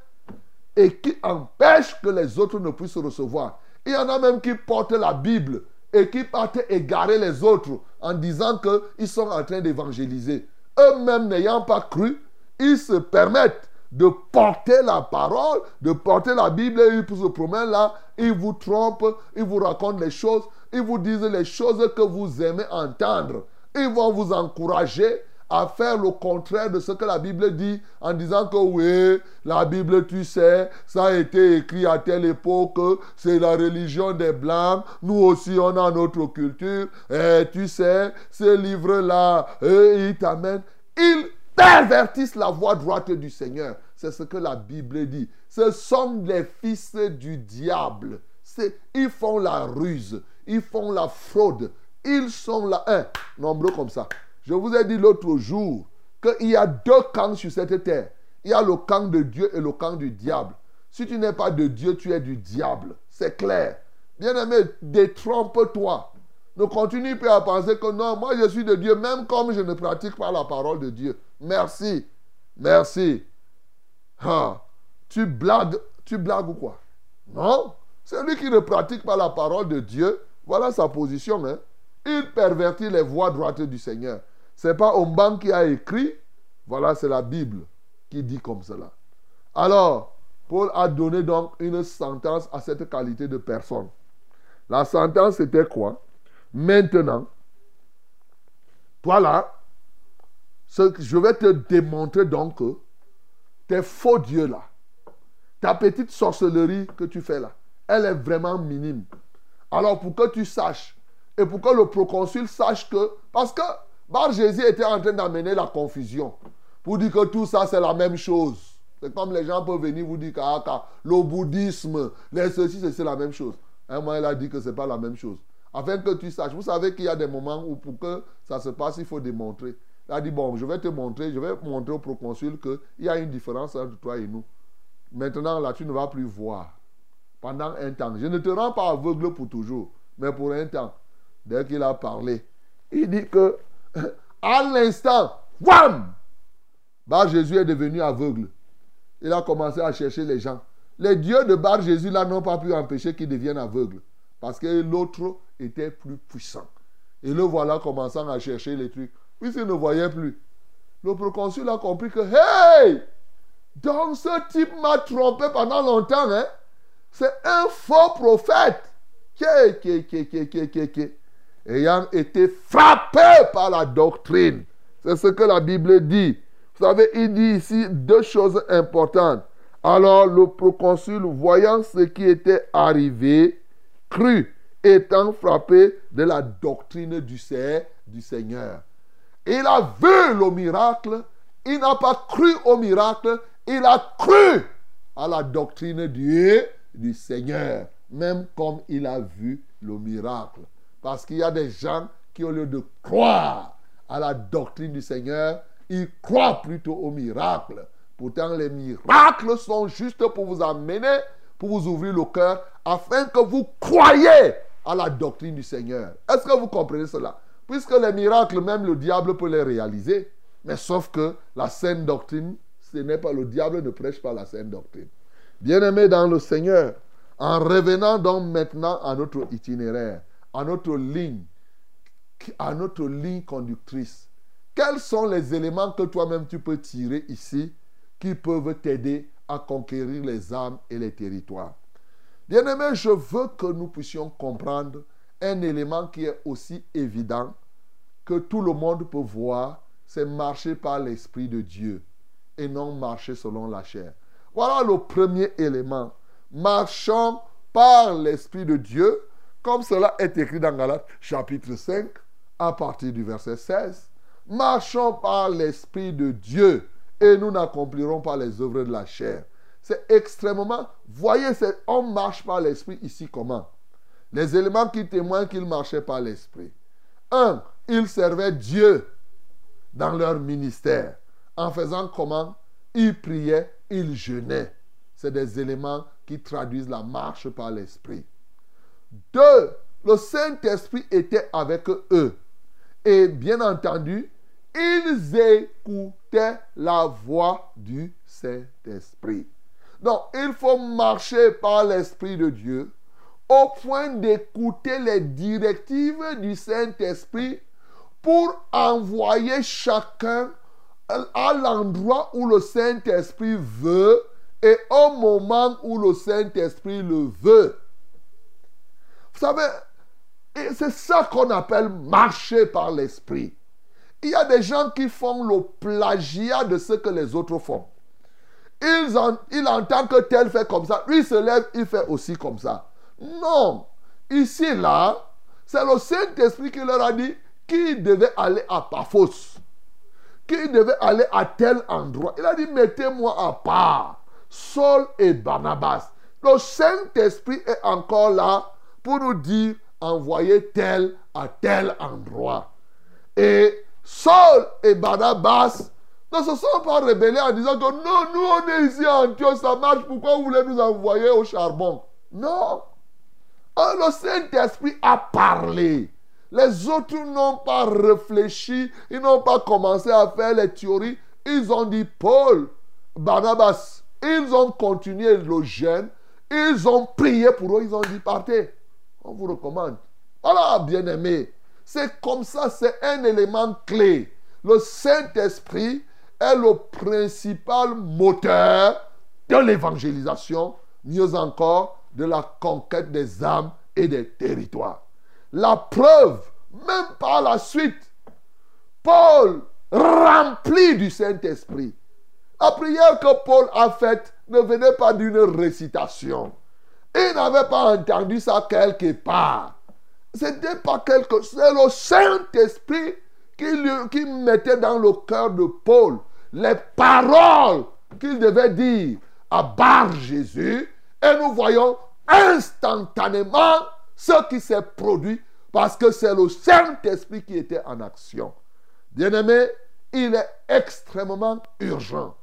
et qui empêchent que les autres ne puissent recevoir. Il y en a même qui portent la Bible et qui partent égarer les autres en disant qu'ils sont en train d'évangéliser. Eux-mêmes n'ayant pas cru, ils se permettent de porter la parole, de porter la Bible, et ils se promènent là, ils vous trompent, ils vous racontent les choses, ils vous disent les choses que vous aimez entendre. Ils vont vous encourager à faire le contraire de ce que la Bible dit en disant que oui, la Bible, tu sais, ça a été écrit à telle époque, c'est la religion des Blancs, nous aussi on a notre culture, et tu sais, ces livres-là, ils t'amènent. Ils pervertissent la voie droite du Seigneur. C'est ce que la Bible dit. Ce sont les fils du diable. Ils font la ruse, ils font la fraude, ils sont là, un, nombreux comme ça. Je vous ai dit l'autre jour qu'il y a deux camps sur cette terre. Il y a le camp de Dieu et le camp du diable. Si tu n'es pas de Dieu, tu es du diable. C'est clair. Bien-aimé, détrompe-toi. Ne continue pas à penser que non, moi je suis de Dieu, même comme je ne pratique pas la parole de Dieu. Merci. Merci. Ah, tu blagues, tu blagues ou quoi? Non? Celui qui ne pratique pas la parole de Dieu, voilà sa position. Hein? Il pervertit les voies droites du Seigneur. C'est pas Omban qui a écrit. Voilà, c'est la Bible qui dit comme cela. Alors, Paul a donné donc une sentence à cette qualité de personne. La sentence c'était quoi? Maintenant, toi là, je vais te démontrer donc que tes faux dieux là, ta petite sorcellerie que tu fais là, elle est vraiment minime. Alors pour que tu saches, et pour que le proconsul sache que, parce que Bar Jésus était en train d'amener la confusion, pour dire que tout ça c'est la même chose. C'est comme les gens peuvent venir vous dire que ah, le bouddhisme, les ceci, c'est la même chose. Un moment, il a dit que ce n'est pas la même chose. Afin que tu saches, vous savez qu'il y a des moments où pour que ça se passe, il faut démontrer. Il a dit, bon, je vais te montrer, je vais montrer au proconsul qu'il y a une différence entre toi et nous. Maintenant, là, tu ne vas plus voir. Pendant un temps. Je ne te rends pas aveugle pour toujours, mais pour un temps. Dès qu'il a parlé, il dit que, <laughs> à l'instant, wham! Bar Jésus est devenu aveugle. Il a commencé à chercher les gens. Les dieux de Bar Jésus là n'ont pas pu empêcher qu'il devienne aveugle. Parce que l'autre était plus puissant. Et le voilà commençant à chercher les trucs. Puisqu'il ne voyait plus. Le proconsul a compris que, hey! Donc ce type m'a trompé pendant longtemps. Hein? C'est un faux prophète. Ayant été frappé par la doctrine. C'est ce que la Bible dit. Vous savez, il dit ici deux choses importantes. Alors le proconsul, voyant ce qui était arrivé, crut, étant frappé de la doctrine du, du Seigneur. Il a vu le miracle, il n'a pas cru au miracle, il a cru à la doctrine du, du Seigneur, même comme il a vu le miracle. Parce qu'il y a des gens qui, au lieu de croire à la doctrine du Seigneur, ils croient plutôt au miracle. Pourtant, les miracles sont juste pour vous amener, pour vous ouvrir le cœur, afin que vous croyez à la doctrine du Seigneur. Est-ce que vous comprenez cela? Puisque les miracles, même le diable peut les réaliser. Mais sauf que la saine doctrine, ce n'est pas le diable ne prêche pas la saine doctrine. Bien-aimés dans le Seigneur, en revenant donc maintenant à notre itinéraire, à notre ligne, à notre ligne conductrice, quels sont les éléments que toi-même tu peux tirer ici qui peuvent t'aider à conquérir les âmes et les territoires? Bien-aimé, je veux que nous puissions comprendre un élément qui est aussi évident que tout le monde peut voir, c'est marcher par l'Esprit de Dieu et non marcher selon la chair. Voilà le premier élément. Marchons par l'Esprit de Dieu, comme cela est écrit dans Galates chapitre 5, à partir du verset 16. Marchons par l'Esprit de Dieu et nous n'accomplirons pas les œuvres de la chair. C'est extrêmement... Voyez, on marche par l'Esprit ici comment? Les éléments qui témoignent qu'ils marchaient par l'Esprit. Un, ils servaient Dieu dans leur ministère. En faisant comment? Ils priaient, ils jeûnaient. C'est des éléments qui traduisent la marche par l'Esprit. Deux, le Saint-Esprit était avec eux. Et bien entendu, ils écoutaient la voix du Saint-Esprit. Donc, il faut marcher par l'Esprit de Dieu au point d'écouter les directives du Saint-Esprit pour envoyer chacun à l'endroit où le Saint-Esprit veut et au moment où le Saint-Esprit le veut. Vous savez, c'est ça qu'on appelle marcher par l'Esprit. Il y a des gens qui font le plagiat de ce que les autres font. Ils il entend que tel fait comme ça. Lui se lève, il fait aussi comme ça. Non. Ici, là, c'est le Saint-Esprit qui leur a dit qui devait aller à Paphos. Qui devait aller à tel endroit. Il a dit, mettez-moi à part. Saul et Barnabas. Le Saint-Esprit est encore là pour nous dire, envoyez tel à tel endroit. Et Saul et Barnabas ne se sont pas rebellés en disant que non, nous on est ici à Antioche, ça marche, pourquoi vous voulez nous envoyer au charbon? Non. Ah, le Saint-Esprit a parlé. Les autres n'ont pas réfléchi, ils n'ont pas commencé à faire les théories. Ils ont dit Paul, Barnabas, ils ont continué le jeûne, ils ont prié pour eux, ils ont dit partez. On vous recommande. Voilà, bien-aimés. C'est comme ça, c'est un élément clé. Le Saint-Esprit est le principal moteur de l'évangélisation, mieux encore, de la conquête des âmes et des territoires. La preuve, même par la suite, Paul, rempli du Saint-Esprit, la prière que Paul a faite ne venait pas d'une récitation. Il n'avait pas entendu ça quelque part. C'était pas quelque C'est le Saint-Esprit qui, qui mettait dans le cœur de Paul les paroles qu'il devait dire à Bar Jésus. Et nous voyons instantanément ce qui s'est produit parce que c'est le Saint-Esprit qui était en action. Bien-aimé, il est extrêmement urgent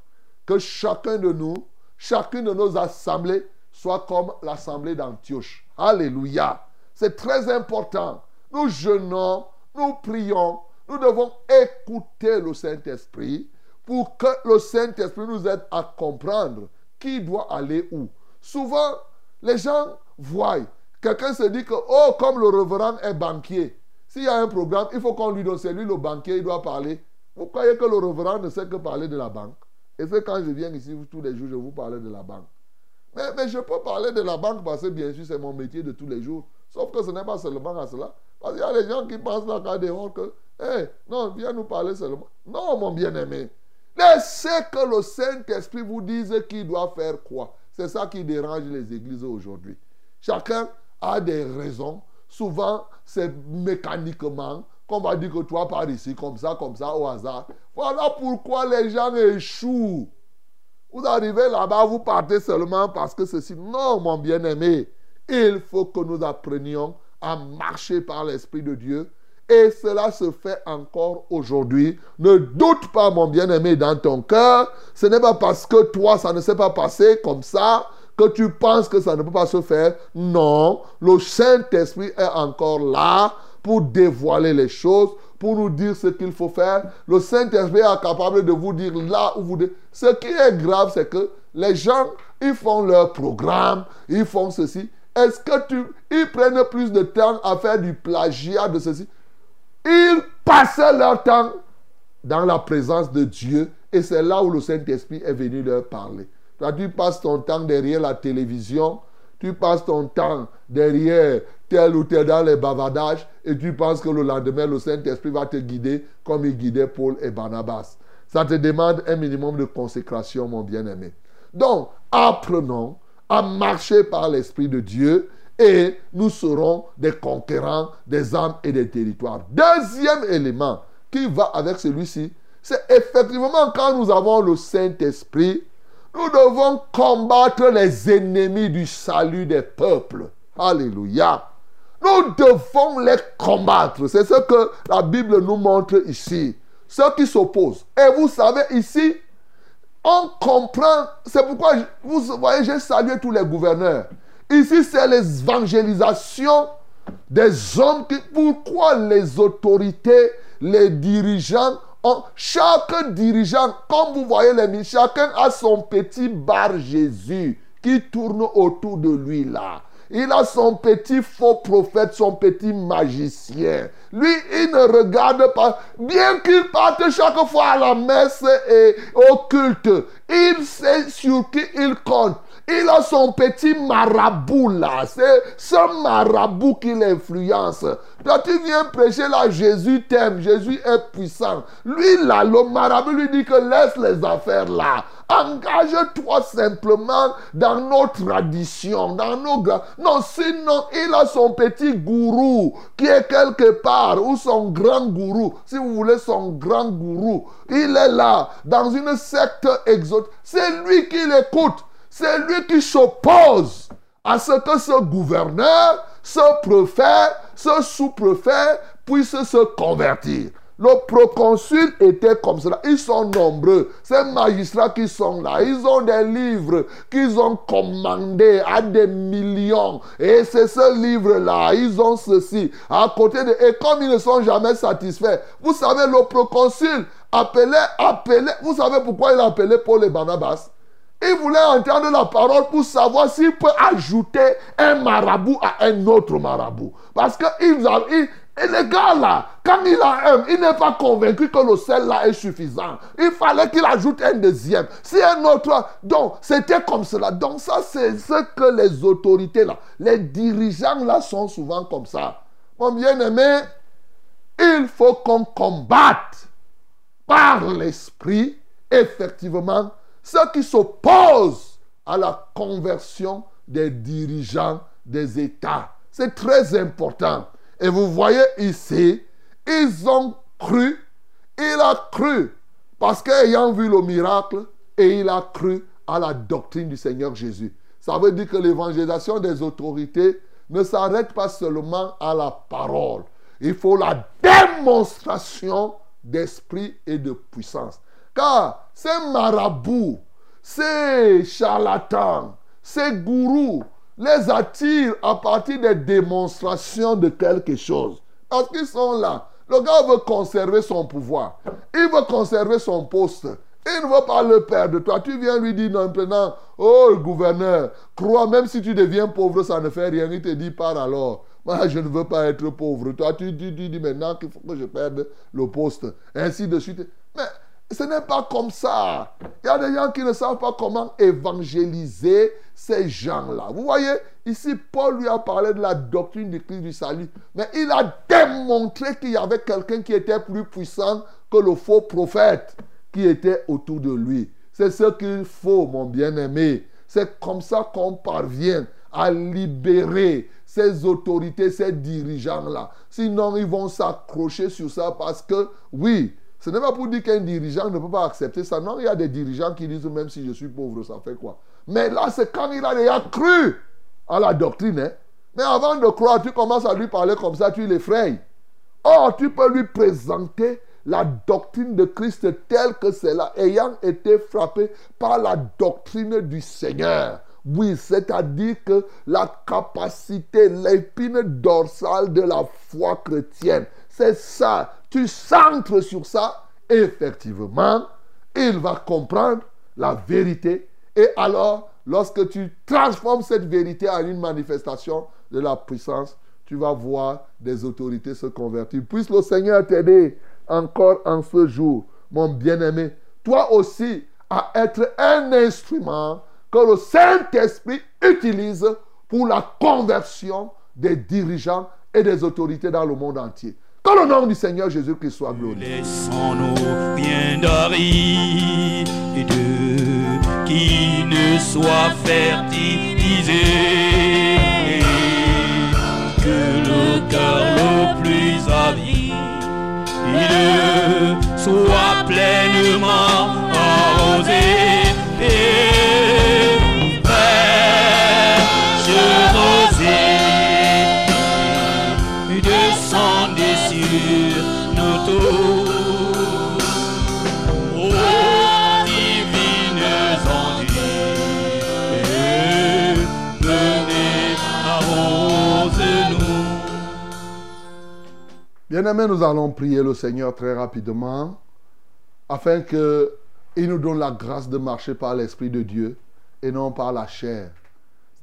que chacun de nous, chacune de nos assemblées soit comme l'assemblée d'Antioche. Alléluia. C'est très important. Nous jeûnons, nous prions, nous devons écouter le Saint-Esprit pour que le Saint-Esprit nous aide à comprendre qui doit aller où. Souvent, les gens voient, quelqu'un se dit que, oh, comme le reverend est banquier, s'il y a un programme, il faut qu'on lui donne, c'est lui le banquier, il doit parler. Vous croyez que le reverend ne sait que parler de la banque? Et c'est quand je viens ici tous les jours, je vous parle de la banque. Mais, mais je peux parler de la banque parce que bien sûr c'est mon métier de tous les jours. Sauf que ce n'est pas seulement à cela. Parce qu'il y a des gens qui pensent là qu'à dehors que, hé, non, viens nous parler seulement. Non, mon bien-aimé. Laissez que le Saint-Esprit vous dise qui doit faire quoi. C'est ça qui dérange les églises aujourd'hui. Chacun a des raisons. Souvent, c'est mécaniquement qu'on va dire que toi par ici, comme ça, comme ça, au hasard. Voilà pourquoi les gens échouent. Vous arrivez là-bas, vous partez seulement parce que ceci. Non, mon bien-aimé. Il faut que nous apprenions à marcher par l'Esprit de Dieu. Et cela se fait encore aujourd'hui. Ne doute pas, mon bien-aimé, dans ton cœur. Ce n'est pas parce que toi, ça ne s'est pas passé comme ça que tu penses que ça ne peut pas se faire. Non, le Saint-Esprit est encore là pour dévoiler les choses, pour nous dire ce qu'il faut faire. Le Saint-Esprit est capable de vous dire là où vous... Ce qui est grave, c'est que les gens, ils font leur programme, ils font ceci. Est-ce que tu... Ils prennent plus de temps à faire du plagiat de ceci? Ils passaient leur temps dans la présence de Dieu et c'est là où le Saint-Esprit est venu leur parler. Tu passes ton temps derrière la télévision, tu passes ton temps derrière tel ou tel dans les bavardages et tu penses que le lendemain, le Saint-Esprit va te guider comme il guidait Paul et Barnabas. Ça te demande un minimum de consécration, mon bien-aimé. Donc, apprenons à marcher par l'Esprit de Dieu et nous serons des conquérants des âmes et des territoires. Deuxième élément qui va avec celui-ci, c'est effectivement quand nous avons le Saint-Esprit, nous devons combattre les ennemis du salut des peuples. Alléluia. Nous devons les combattre. C'est ce que la Bible nous montre ici. Ceux qui s'opposent. Et vous savez, ici, on comprend. C'est pourquoi, vous voyez, j'ai salué tous les gouverneurs. Ici, c'est les évangélisations des hommes. Pourquoi les autorités, les dirigeants chaque dirigeant, comme vous voyez les chacun a son petit bar Jésus qui tourne autour de lui là. Il a son petit faux prophète, son petit magicien. Lui, il ne regarde pas. Bien qu'il parte chaque fois à la messe et au culte, il sait sur qui il compte. Il a son petit marabout là. C'est ce marabout qui l'influence. Quand tu viens prêcher là, Jésus t'aime, Jésus est puissant. Lui là, le marabout lui dit que laisse les affaires là. Engage-toi simplement dans nos traditions, dans nos. Non, sinon, il a son petit gourou qui est quelque part, ou son grand gourou, si vous voulez, son grand gourou. Il est là, dans une secte exotique. C'est lui qui l'écoute. C'est lui qui s'oppose à ce que ce gouverneur, ce préfet, ce sous-préfet puisse se convertir. Le proconsul était comme cela. Ils sont nombreux. Ces magistrats qui sont là, ils ont des livres qu'ils ont commandés à des millions. Et c'est ce livre-là. Ils ont ceci. À côté de... Et comme ils ne sont jamais satisfaits, vous savez, le proconsul appelait, appelait... Vous savez pourquoi il appelait Paul et Barnabas? Il voulait entendre la parole pour savoir s'il peut ajouter un marabout à un autre marabout. Parce qu'il il, Et le gars là, quand il a un, il n'est pas convaincu que le sel là est suffisant. Il fallait qu'il ajoute un deuxième. Si un autre. Donc, c'était comme cela. Donc, ça, c'est ce que les autorités là, les dirigeants là sont souvent comme ça. Mon bien-aimé, il faut qu'on combatte par l'esprit, effectivement, ceux qui s'opposent à la conversion des dirigeants des États. C'est très important. Et vous voyez ici, ils ont cru, il a cru, parce qu'ayant vu le miracle, et il a cru à la doctrine du Seigneur Jésus. Ça veut dire que l'évangélisation des autorités ne s'arrête pas seulement à la parole. Il faut la démonstration d'esprit et de puissance. Car ces marabouts, ces charlatans, ces gourous les attirent à partir des démonstrations de quelque chose. Parce qu'ils sont là. Le gars veut conserver son pouvoir. Il veut conserver son poste. Il ne veut pas le perdre. Toi, tu viens lui dire maintenant, oh gouverneur, crois, même si tu deviens pauvre, ça ne fait rien. Il te dit, par alors. Moi, je ne veux pas être pauvre. Toi, tu, tu, tu dis maintenant qu'il faut que je perde le poste. Ainsi de suite. Mais ce n'est pas comme ça. Il y a des gens qui ne savent pas comment évangéliser ces gens-là. Vous voyez, ici, Paul lui a parlé de la doctrine du Christ du salut. Mais il a démontré qu'il y avait quelqu'un qui était plus puissant que le faux prophète qui était autour de lui. C'est ce qu'il faut, mon bien-aimé. C'est comme ça qu'on parvient à libérer ces autorités, ces dirigeants-là. Sinon, ils vont s'accrocher sur ça parce que, oui, ce n'est pas pour dire qu'un dirigeant ne peut pas accepter ça. Non, il y a des dirigeants qui disent même si je suis pauvre, ça fait quoi? Mais là, c'est quand il a déjà cru à la doctrine. Hein. Mais avant de croire, tu commences à lui parler comme ça, tu l'effrayes. Or, tu peux lui présenter la doctrine de Christ telle que c'est là, ayant été frappé par la doctrine du Seigneur. Oui, c'est-à-dire que la capacité, l'épine dorsale de la foi chrétienne, c'est ça. Tu centres sur ça, effectivement, il va comprendre la vérité. Et alors, lorsque tu transformes cette vérité en une manifestation de la puissance, tu vas voir des autorités se convertir. Puisse le Seigneur t'aider encore en ce jour, mon bien-aimé, toi aussi, à être un instrument que le Saint-Esprit utilise pour la conversion des dirigeants et des autorités dans le monde entier. Que le nom du Seigneur Jésus-Christ soit glorifié. Laissons-nous bien d'aride qui ne soit fertilisé. Que le cœur le plus avide soit pleinement arrosé. Bien-aimés, nous allons prier le Seigneur très rapidement afin qu'il nous donne la grâce de marcher par l'Esprit de Dieu et non par la chair.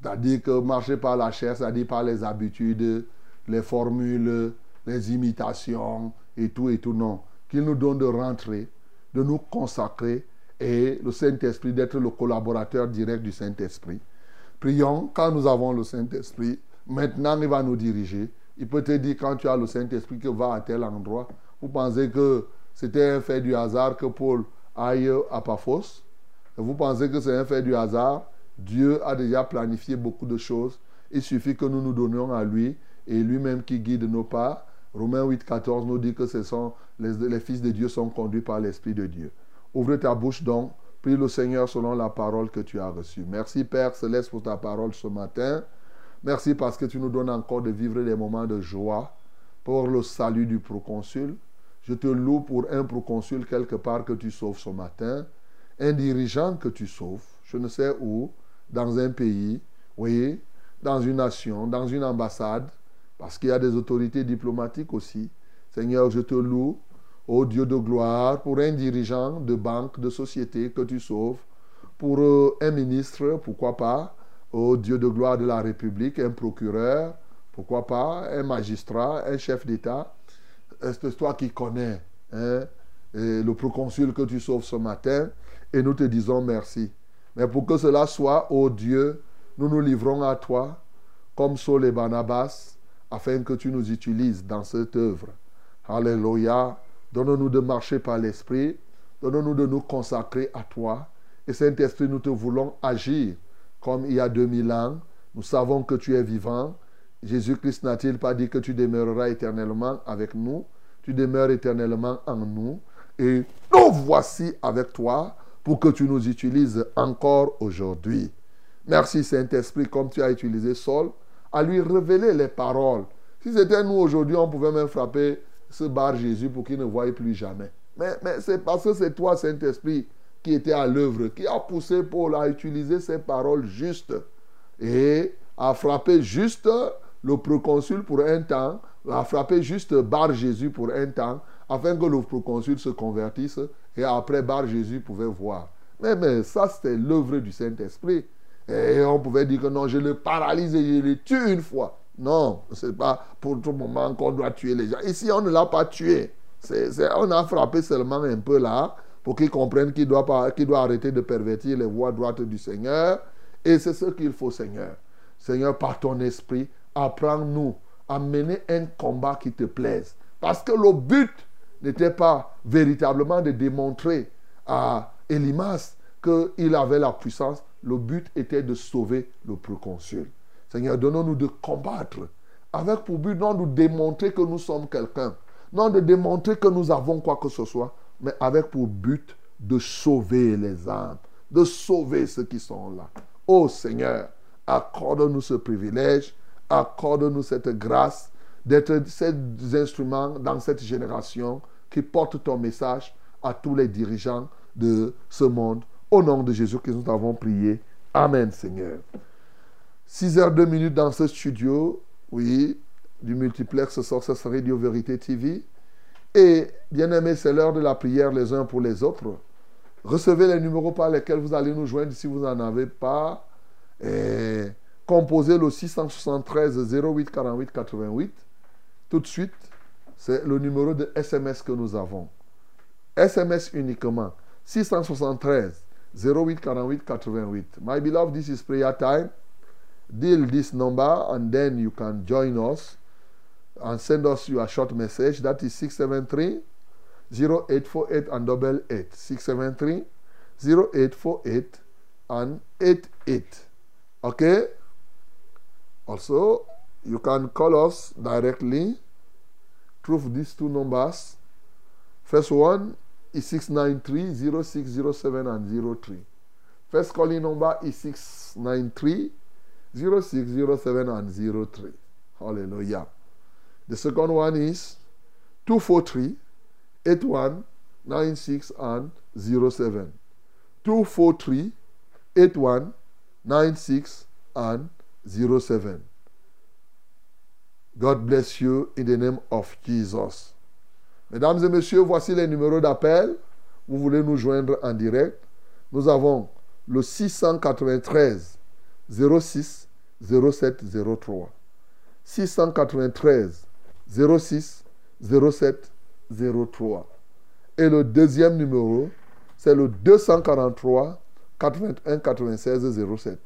C'est-à-dire que marcher par la chair, c'est-à-dire par les habitudes, les formules, les imitations et tout et tout. Non. Qu'il nous donne de rentrer, de nous consacrer et le Saint-Esprit d'être le collaborateur direct du Saint-Esprit. Prions quand nous avons le Saint-Esprit. Maintenant, il va nous diriger. Il peut te dire quand tu as le Saint-Esprit que va à tel endroit. Vous pensez que c'était un fait du hasard que Paul aille à Paphos? Vous pensez que c'est un fait du hasard? Dieu a déjà planifié beaucoup de choses. Il suffit que nous nous donnions à lui et lui-même qui guide nos pas. Romains 8, 14 nous dit que ce sont les, les fils de Dieu sont conduits par l'Esprit de Dieu. Ouvre ta bouche donc, prie le Seigneur selon la parole que tu as reçue. Merci Père Céleste pour ta parole ce matin. Merci parce que tu nous donnes encore de vivre des moments de joie pour le salut du proconsul. Je te loue pour un proconsul quelque part que tu sauves ce matin, un dirigeant que tu sauves, je ne sais où, dans un pays, oui, dans une nation, dans une ambassade, parce qu'il y a des autorités diplomatiques aussi. Seigneur, je te loue, ô Dieu de gloire, pour un dirigeant de banque, de société que tu sauves, pour euh, un ministre, pourquoi pas, ô Dieu de gloire de la République, un procureur, pourquoi pas, un magistrat, un chef d'État. C'est toi qui connais hein, le proconsul que tu sauves ce matin et nous te disons merci. Mais pour que cela soit, ô Dieu, nous nous livrons à toi comme Saul et Barnabas afin que tu nous utilises dans cette œuvre. Alléluia. Donne-nous de marcher par l'Esprit. Donne-nous de nous consacrer à toi. Et Saint-Esprit, nous te voulons agir comme il y a 2000 ans. Nous savons que tu es vivant. Jésus-Christ n'a-t-il pas dit que tu demeureras éternellement avec nous? Tu demeures éternellement en nous. Et nous voici avec toi pour que tu nous utilises encore aujourd'hui. Merci Saint-Esprit, comme tu as utilisé Saul, à lui révéler les paroles. Si c'était nous aujourd'hui, on pouvait même frapper ce bar Jésus pour qu'il ne voie plus jamais. Mais, mais c'est parce que c'est toi, Saint-Esprit, qui était à l'œuvre, qui a poussé Paul à utiliser ces paroles justes et à frapper juste le proconsul pour un temps, à frapper juste Bar Jésus pour un temps, afin que le proconsul se convertisse et après Bar Jésus pouvait voir. Mais, mais ça, c'était l'œuvre du Saint-Esprit. Et on pouvait dire que non, je le paralyse et je le tue une fois. Non, ce n'est pas pour tout moment qu'on doit tuer les gens. Ici, on ne l'a pas tué. on a frappé seulement un peu là pour qu'il comprenne qu'il doit, pas, qu'il doit arrêter de pervertir les voies droites du Seigneur. Et c'est ce qu'il faut, Seigneur. Seigneur, par ton esprit, apprends-nous à mener un combat qui te plaise. Parce que le but n'était pas véritablement de démontrer à Elimas qu'il avait la puissance. Le but était de sauver le proconsul. Seigneur, donnons-nous de combattre avec pour but non de démontrer que nous sommes quelqu'un, non de démontrer que nous avons quoi que ce soit, mais avec pour but de sauver les âmes, de sauver ceux qui sont là. Ô Seigneur, accorde-nous ce privilège, accorde-nous cette grâce d'être ces instruments dans cette génération qui portent ton message à tous les dirigeants de ce monde. Au nom de Jésus que nous avons prié. Amen, Seigneur. 6 heures 2 minutes dans ce studio, oui, du multiplex Sources Radio Vérité TV. Et bien aimé, c'est l'heure de la prière les uns pour les autres. Recevez les numéros par lesquels vous allez nous joindre si vous n'en avez pas. Et composez le 673 08 48 88. Tout de suite, c'est le numéro de SMS que nous avons. SMS uniquement. 673 08 48 88. My beloved, this is prayer time. Deal this number and then you can join us and send us your short message. That is 673 0848 and double eight. 673 0848 and 88. Okay? Also, you can call us directly through these two numbers. First one is 693 0607 and 03. First calling number is 693 0607 and 03. Hallelujah. The second one is 243 81 96 and 07. 243 81 96 and 07. God bless you in the name of Jesus. Mesdames et messieurs, voici les numéros d'appel. Vous voulez nous joindre en direct? Nous avons le 693 06 07 03. 693 06 07 03. Et le deuxième numéro, c'est le 243 81 96 07.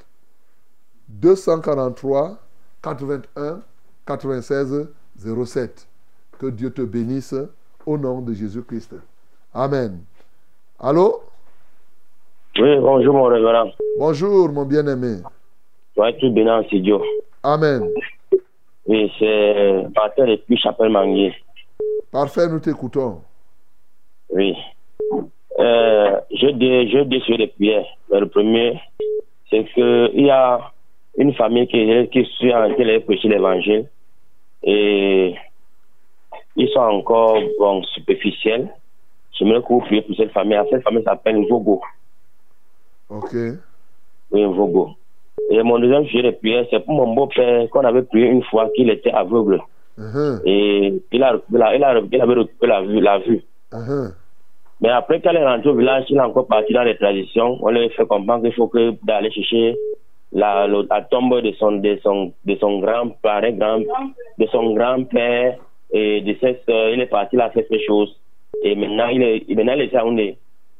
243 81 96 07. Que Dieu te bénisse au nom de Jésus-Christ. Amen. Allô? Oui, bonjour mon révérend. Bonjour mon bien-aimé. Sois tout béni en. Amen. Oui, c'est Pasteur et puis Chapelle Manguier. Parfait, nous t'écoutons. Oui. Euh, je dis, je dis sur les prières. Le premier, c'est qu'il y a une famille qui, qui suit en train de prêcher l'évangile et ils sont encore bon, superficiels. Je me que priez pour cette famille. Cette famille s'appelle Vogo. Ok. Oui, Vogo. Et mon deuxième sujet de prière, c'est pour mon beau-père qu'on avait prié une fois qu'il était aveugle. Uh-huh. Et il, a, il, a, il, a, il avait retrouvé la vue. La vue. Uh-huh. Mais après, il est rentré au village, il est encore parti dans les traditions. On lui a fait comprendre qu'il faut que d'aller chercher la, tombe de son, de son, de son grand-père, grand, de son grand-père et de ses soeurs. Il est parti là faire ces choses. Et maintenant, il est, maintenant, il est à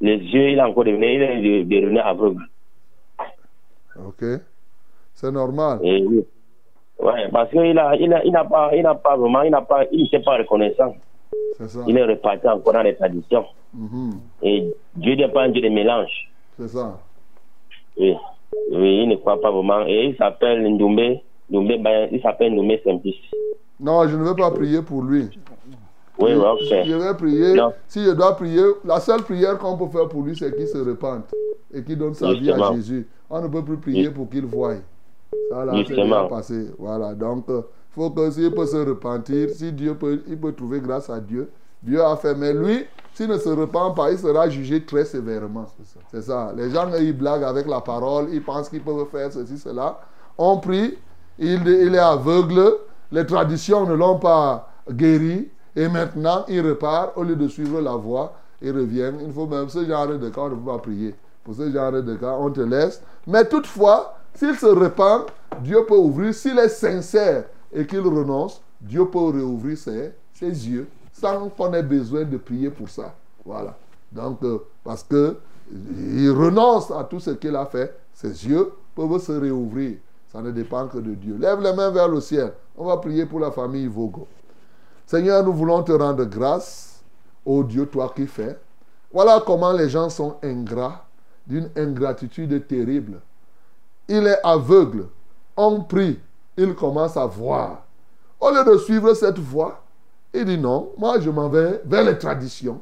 les, yeux, il a encore devenu, il est de- devenu aveugle. Ok. C'est normal. Et oui. Ouais, parce qu'il a, il a, il n'a pas, il n'a pas vraiment, il n'a pas, il n'était pas reconnaissant. C'est ça. Il est reparti encore dans les traditions. Mhm. Et Dieu n'est pas un Dieu de mélange. C'est ça. Oui. Oui, il ne croit pas vraiment. Et il s'appelle Ndoumbe Bayan- il s'appelle Ndoumbe Simplice. Non, je ne veux pas prier pour lui. Oui, oui, Je ok. vais prier. Non. Si je dois prier, la seule prière qu'on peut faire pour lui, c'est qu'il se repente et qu'il donne sa vie à. Jésus. On ne peut plus prier pour qu'il voie. Ça, là, c'est déjà Justement. passé. Voilà. Donc, il faut que s'il peut se repentir, si Dieu peut, il peut trouver grâce à Dieu, Dieu a fait. Mais lui, s'il ne se repent pas, il sera jugé très sévèrement. C'est ça. Les gens, ils blaguent avec la parole, ils pensent qu'ils peuvent faire ceci, cela. On prie, il, il est aveugle, les traditions ne l'ont pas guéri, et maintenant il repart, au lieu de suivre la voie, il revient. Il faut même ce genre de cas, on ne peut pas prier. Pour ce genre de cas, on te laisse. Mais toutefois, s'il se repent, Dieu peut ouvrir. S'il est sincère et qu'il renonce, Dieu peut réouvrir ses, ses yeux sans qu'on ait besoin de prier pour ça. Voilà. Donc, euh, parce que il renonce à tout ce qu'il a fait, ses yeux peuvent se réouvrir. Ça ne dépend que de Dieu. Lève les mains vers le ciel. On va prier pour la famille Vogo. Seigneur, nous voulons te rendre grâce, ô Dieu, toi qui fais. Voilà comment les gens sont ingrats, d'une ingratitude terrible. Il est aveugle. On prie, il commence à voir. Au lieu de suivre cette voie, il dit non, moi je m'en vais vers les traditions.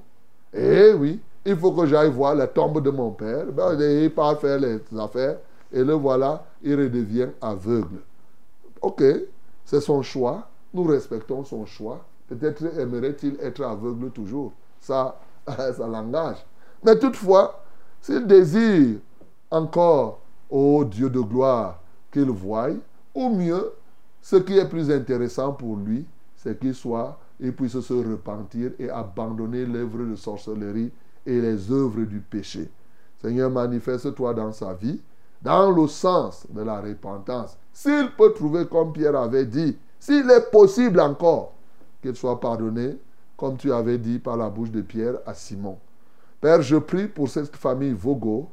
Eh oui, il faut que j'aille voir la tombe de mon père. Ben, il part faire les affaires et le voilà, il redevient aveugle. Ok, c'est son choix. Nous respectons son choix. Peut-être aimerait-il être aveugle toujours. Ça, <laughs> ça l'engage. Mais toutefois, s'il désire encore, ô Dieu de gloire, qu'il voie, ou mieux, ce qui est plus intéressant pour lui, c'est qu'il soit, il puisse se repentir et abandonner l'œuvre de sorcellerie et les œuvres du péché. Seigneur, manifeste-toi dans sa vie, dans le sens de la repentance. S'il peut trouver, comme Pierre avait dit, s'il est possible encore, qu'il soit pardonné, comme tu avais dit par la bouche de Pierre à Simon. Père, je prie pour cette famille Vogo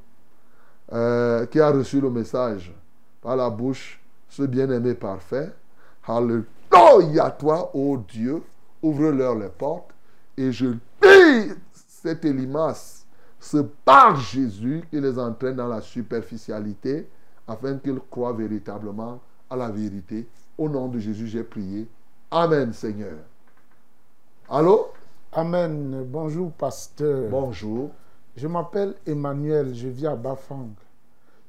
euh, qui a reçu le message par la bouche, ce bien-aimé parfait. Alléluia, toi, ô Dieu, ouvre-leur les portes et je dis cette limace, ce par Jésus qui les entraîne dans la superficialité afin qu'ils croient véritablement à la vérité. Au nom de Jésus, j'ai prié. Amen, Seigneur. Allô? Amen. Bonjour, pasteur. Bonjour. Je m'appelle Emmanuel, je vis à Bafang.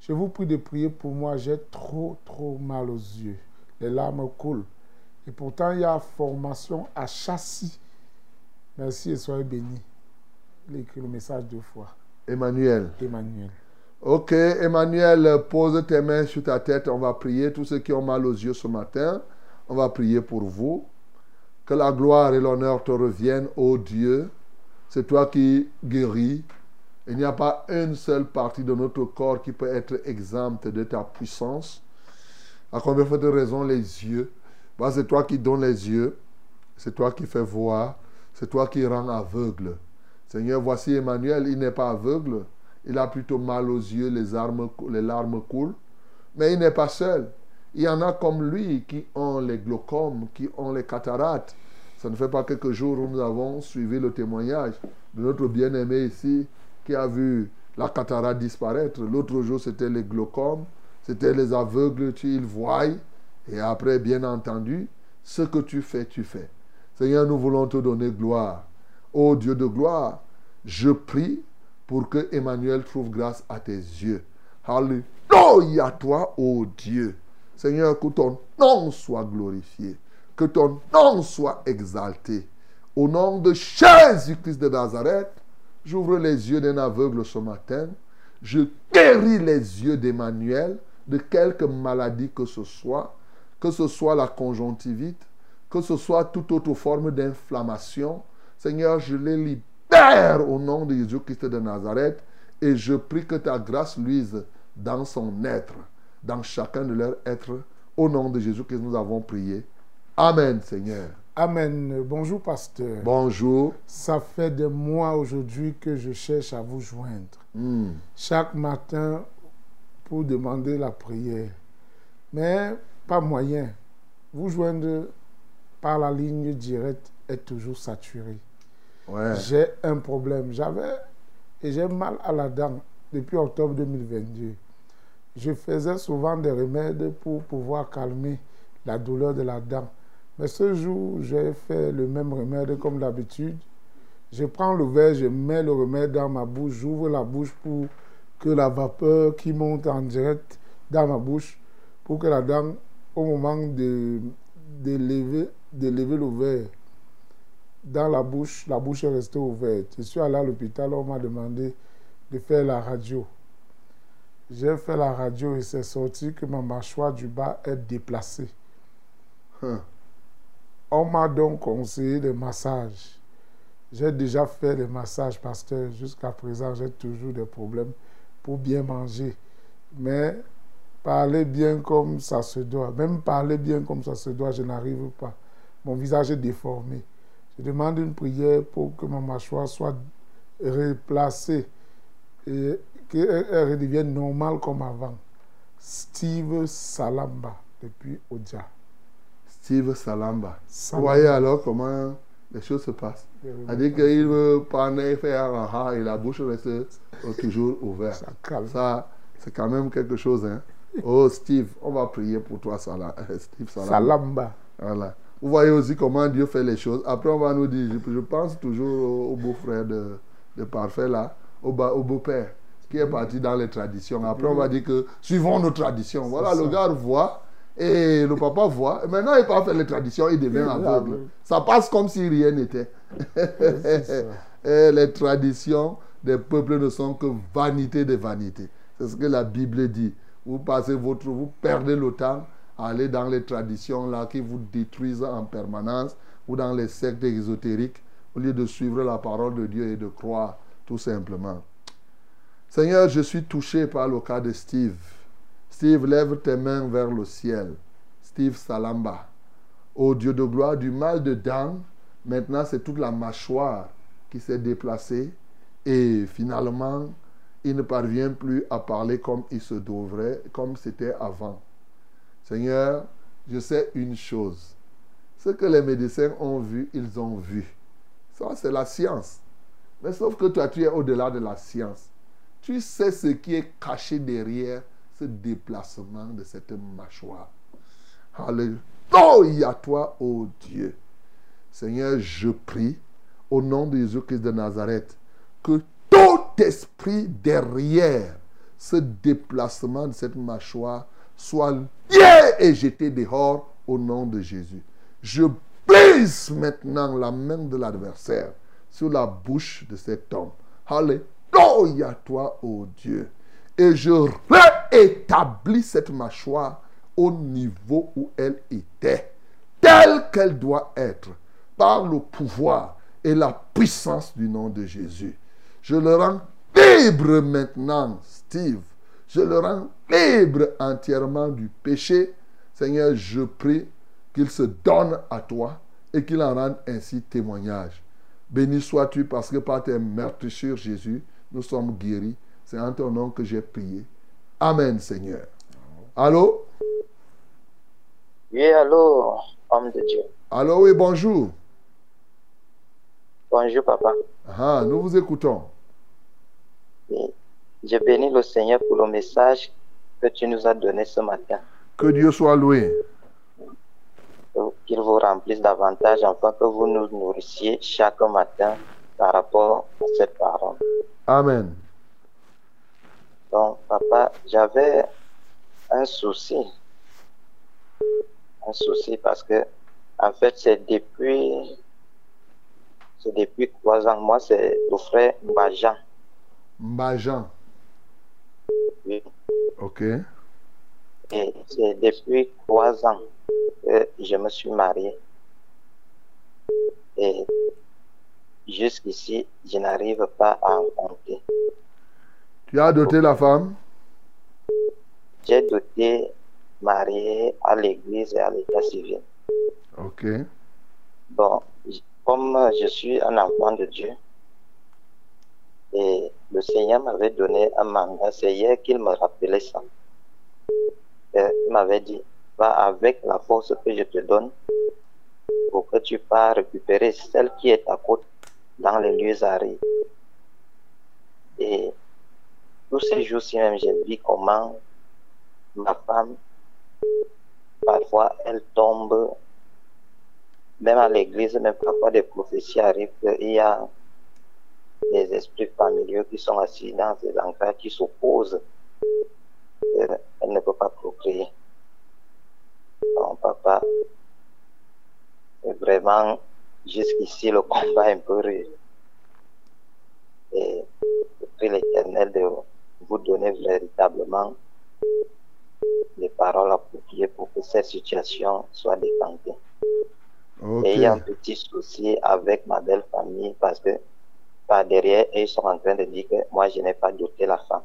Je vous prie de prier pour moi, j'ai trop, trop mal aux yeux. Les larmes coulent. Et pourtant, il y a formation à châssis. Merci et soyez bénis. Il écrit le message deux fois. Emmanuel. Emmanuel. Ok, Emmanuel, pose tes mains sur ta tête. On va prier. Tous ceux qui ont mal aux yeux ce matin, on va prier pour vous. Que la gloire et l'honneur te reviennent, ô Dieu. C'est toi qui guéris. Il n'y a pas une seule partie de notre corps qui peut être exempte de ta puissance. À combien de raison les yeux? Bah, C'est toi qui donnes les yeux. C'est toi qui fais voir. C'est toi qui rends aveugle. Seigneur, voici Emmanuel, il n'est pas aveugle. Il a plutôt mal aux yeux, les, armes, les larmes coulent. Mais il n'est pas seul. Il y en a comme lui qui ont les glaucomes, qui ont les cataractes. Ça ne fait pas quelques jours où nous avons suivi le témoignage de notre bien-aimé ici qui a vu la cataracte disparaître. L'autre jour, c'était les glaucomes, c'était les aveugles, tu ils voient. Et après, bien entendu, ce que tu fais, tu fais. Seigneur, nous voulons te donner gloire. Ô Dieu de gloire, je prie pour que Emmanuel trouve grâce à tes yeux. Alléluia toi, ô Dieu. Seigneur, que ton nom soit glorifié, que ton nom soit exalté. Au nom de Jésus-Christ de Nazareth, j'ouvre les yeux d'un aveugle ce matin. Je guéris les yeux d'Emmanuel de quelque maladie que ce soit, que ce soit la conjonctivite, que ce soit toute autre forme d'inflammation. Seigneur, je les libère au nom de Jésus-Christ de Nazareth et je prie que ta grâce luise dans son être. Dans chacun de leurs êtres. Au nom de Jésus que nous avons prié. Amen, Seigneur. Amen. Bonjour, pasteur. Bonjour. Ça fait des mois aujourd'hui que je cherche à vous joindre. Hmm. Chaque matin pour demander la prière. Mais pas moyen. Vous joindre par la ligne directe est toujours saturé. Ouais. J'ai un problème. J'avais et j'ai mal à la dent depuis octobre 2022. Je faisais souvent des remèdes pour pouvoir calmer la douleur de la dent. Mais ce jour, j'ai fait le même remède comme d'habitude. Je prends le verre, je mets le remède dans ma bouche, j'ouvre la bouche pour que la vapeur qui monte en direct dans ma bouche, pour que la dent, au moment de, lever, de lever le verre dans la bouche, la bouche est restée ouverte. Je suis allé à l'hôpital, on m'a demandé de faire la radio. J'ai fait la radio et c'est sorti que ma mâchoire du bas est déplacée. On m'a donc conseillé des massages. J'ai déjà fait des massages, pasteur. Jusqu'à présent, j'ai toujours des problèmes pour bien manger. Mais parler bien comme ça se doit, même parler bien comme ça se doit, je n'arrive pas. Mon visage est déformé. Je demande une prière pour que ma mâchoire soit replacée et qu'elle redevienne normale comme avant. Steve Salamba, depuis Odia. Steve Salamba. Vous voyez alors comment les choses se passent. C'est-à-dire qu'il veut prendre et faire un ha et la bouche reste toujours ouverte. Ça. Ça, c'est quand même quelque chose. Hein. Oh, Steve, on va prier pour toi, <laughs> Steve Salamba. Salamba. Voilà. Vous voyez aussi comment Dieu fait les choses. Après, on va nous dire, je, pense toujours au, au beau-frère de, de Parfait, là, au beau-père, qui est parti dans les traditions. Après, on va dire que suivons nos traditions. Voilà, le gars voit et le papa voit. Et maintenant, il part faire les traditions, il devient aveugle. Ça passe comme si rien n'était. <laughs> Les traditions des peuples ne sont que vanité des vanités. C'est ce que la Bible dit. Vous passez votre, vous perdez le temps à aller dans les traditions là qui vous détruisent en permanence ou dans les sectes ésotériques au lieu de suivre la parole de Dieu et de croire tout simplement. Seigneur, je suis touché par le cas de Steve. Steve, lève tes mains vers le ciel. Steve Salamba. Ô Dieu de gloire, du mal de dents, maintenant c'est toute la mâchoire qui s'est déplacée et finalement il ne parvient plus à parler comme il se devrait, comme c'était avant. Seigneur, je sais une chose. Ce que les médecins ont vu, ils ont vu. Ça, c'est la science. Mais sauf que toi, tu es au-delà de la science. Tu sais ce qui est caché derrière ce déplacement de cette mâchoire. Alléluia toi, ô Dieu. Seigneur, je prie au nom de Jésus-Christ de Nazareth que tout esprit derrière ce déplacement de cette mâchoire soit lié et jeté dehors au nom de Jésus. Je brise maintenant la main de l'adversaire sur la bouche de cet homme. Alléluia toi, ô Dieu. Et je réétablis cette mâchoire au niveau où elle était, telle qu'elle doit être, par le pouvoir et la puissance du nom de Jésus. Je le rends libre maintenant, Steve. Je le rends libre entièrement du péché. Seigneur, je prie qu'il se donne à toi et qu'il en rende ainsi témoignage. Béni sois-tu parce que par tes meurtrissures, Jésus, nous sommes guéris. C'est en ton nom que j'ai prié. Amen, Seigneur. Allô? Oui, allô, homme de Dieu. Allô, oui, bonjour. Bonjour, papa. Ah, nous vous écoutons. Je bénis le Seigneur pour le message que tu nous as donné ce matin. Que Dieu soit loué. Qu'il vous remplisse davantage afin que vous nous nourrissiez chaque matin par rapport à cette parole. Amen. Donc, papa, j'avais un souci. Un souci parce que, en fait, c'est depuis, c'est depuis trois ans. Moi, c'est le frère Bajan. Mbajan. Oui. Ok. Et c'est depuis trois ans que je me suis marié. Et jusqu'ici, je n'arrive pas à en compter. Tu as doté la femme? J'ai été marié à l'église et à l'état civil. Ok. Bon, comme je suis un enfant de Dieu, et le Seigneur m'avait donné un mandat, c'est hier qu'il me rappelait ça. Et il m'avait dit, va avec la force que je te donne pour que tu puisses récupérer celle qui est à côté dans les lieux arides. Et tous ces jours-ci même, j'ai vu comment ma femme, parfois, elle tombe même à l'église, même parfois des prophéties arrivent qu'il y a des esprits familiaux qui sont assis dans ces endroits qui s'opposent. Elle, ne peut pas procréer. Mon papa, c'est vraiment jusqu'ici le combat est un peu rude. Et je prie l'éternel de vous donner véritablement les paroles appropriées pour que cette situation soit décantée. Ok. Et il y a un petit souci avec ma belle famille parce que par derrière, ils sont en train de dire que moi, je n'ai pas doté la femme.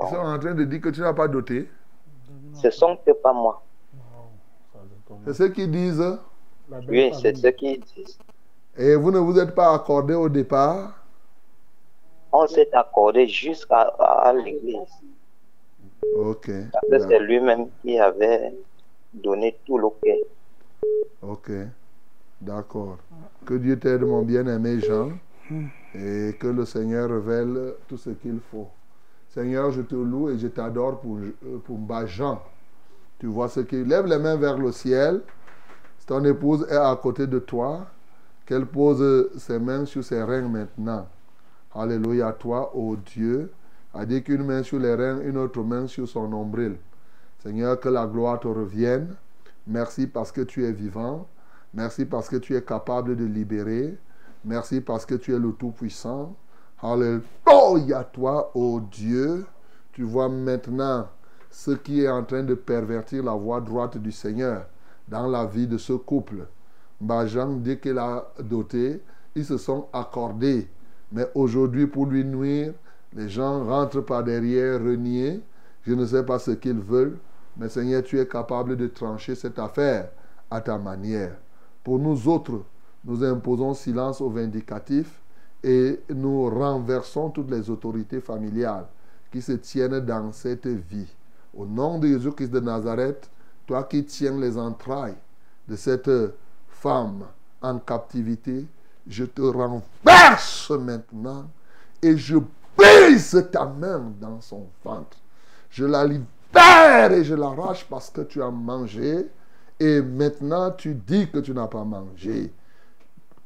Ils sont en train de dire que tu n'as pas doté. Ce sont que pas moi. C'est ce qu'ils disent. La belle Oui, c'est ce qu'ils disent. Et vous ne vous êtes pas accordé au départ? On s'est accordé jusqu'à à l'église. Ok. Parce que c'est lui-même qui avait donné tout le quai. Ok. D'accord. Que Dieu t'aide, mon bien-aimé Jean, et que le Seigneur révèle tout ce qu'il faut. Seigneur, je te loue et je t'adore pour, euh, pour Mba Jean. Tu vois ce qu'il lève les mains vers le ciel. Ton épouse est à côté de toi, qu'elle pose ses mains sur ses reins maintenant. Alléluia, toi, ô Dieu, a dit qu'une main sur les reins, une autre main sur son nombril. Seigneur, que la gloire te revienne. Merci parce que tu es vivant. Merci parce que tu es capable de libérer. Merci parce que tu es le Tout-Puissant. Alléluia, toi, ô Dieu. Tu vois maintenant ce qui est en train de pervertir la voie droite du Seigneur dans la vie de ce couple. Bajan, dès qu'il a doté, ils se sont accordés. Mais aujourd'hui, pour lui nuire, les gens rentrent par derrière, renier. Je ne sais pas ce qu'ils veulent, mais Seigneur, tu es capable de trancher cette affaire à ta manière. Pour nous autres, nous imposons silence aux vindicatifs et nous renversons toutes les autorités familiales qui se tiennent dans cette vie. Au nom de Jésus-Christ de Nazareth, toi qui tiens les entrailles de cette femme en captivité, je te renverse maintenant et je brise ta main dans son ventre. Je la libère et je l'arrache parce que tu as mangé et maintenant tu dis que tu n'as pas mangé.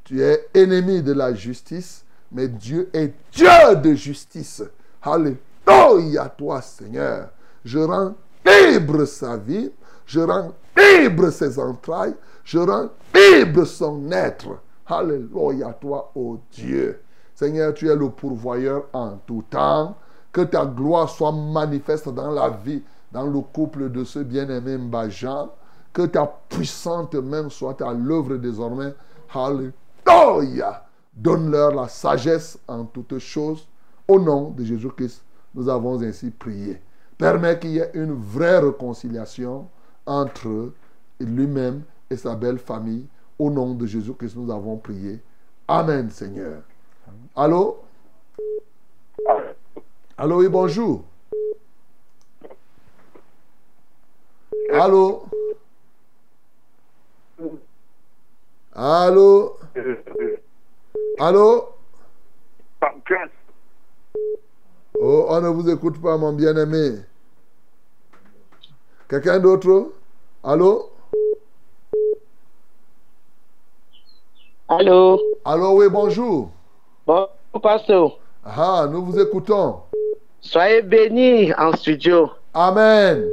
Tu es ennemi de la justice, mais Dieu est Dieu de justice. Alléluia toi Seigneur. Je rends libre sa vie, je rends libre ses entrailles, je rends libre son être. Alléluia toi, ô Dieu. Seigneur, tu es le pourvoyeur en tout temps. Que ta gloire soit manifeste dans la vie, dans le couple de ce bien-aimé Mbajan. Que ta puissante main soit à l'œuvre désormais. Alléluia. Donne-leur la sagesse en toutes choses. Au nom de Jésus-Christ, nous avons ainsi prié. Permets qu'il y ait une vraie réconciliation entre lui-même et sa belle famille. Au nom de Jésus-Christ, nous avons prié. Amen, Seigneur. Allô? Allô, oui, bonjour. Allô? Allô? Allô? Oh, on ne vous écoute pas, mon bien-aimé. Quelqu'un d'autre? Allô? Allô? Allô, oui, bonjour. Bonjour, pasteur. Ah, nous vous écoutons. Soyez bénis en studio. Amen.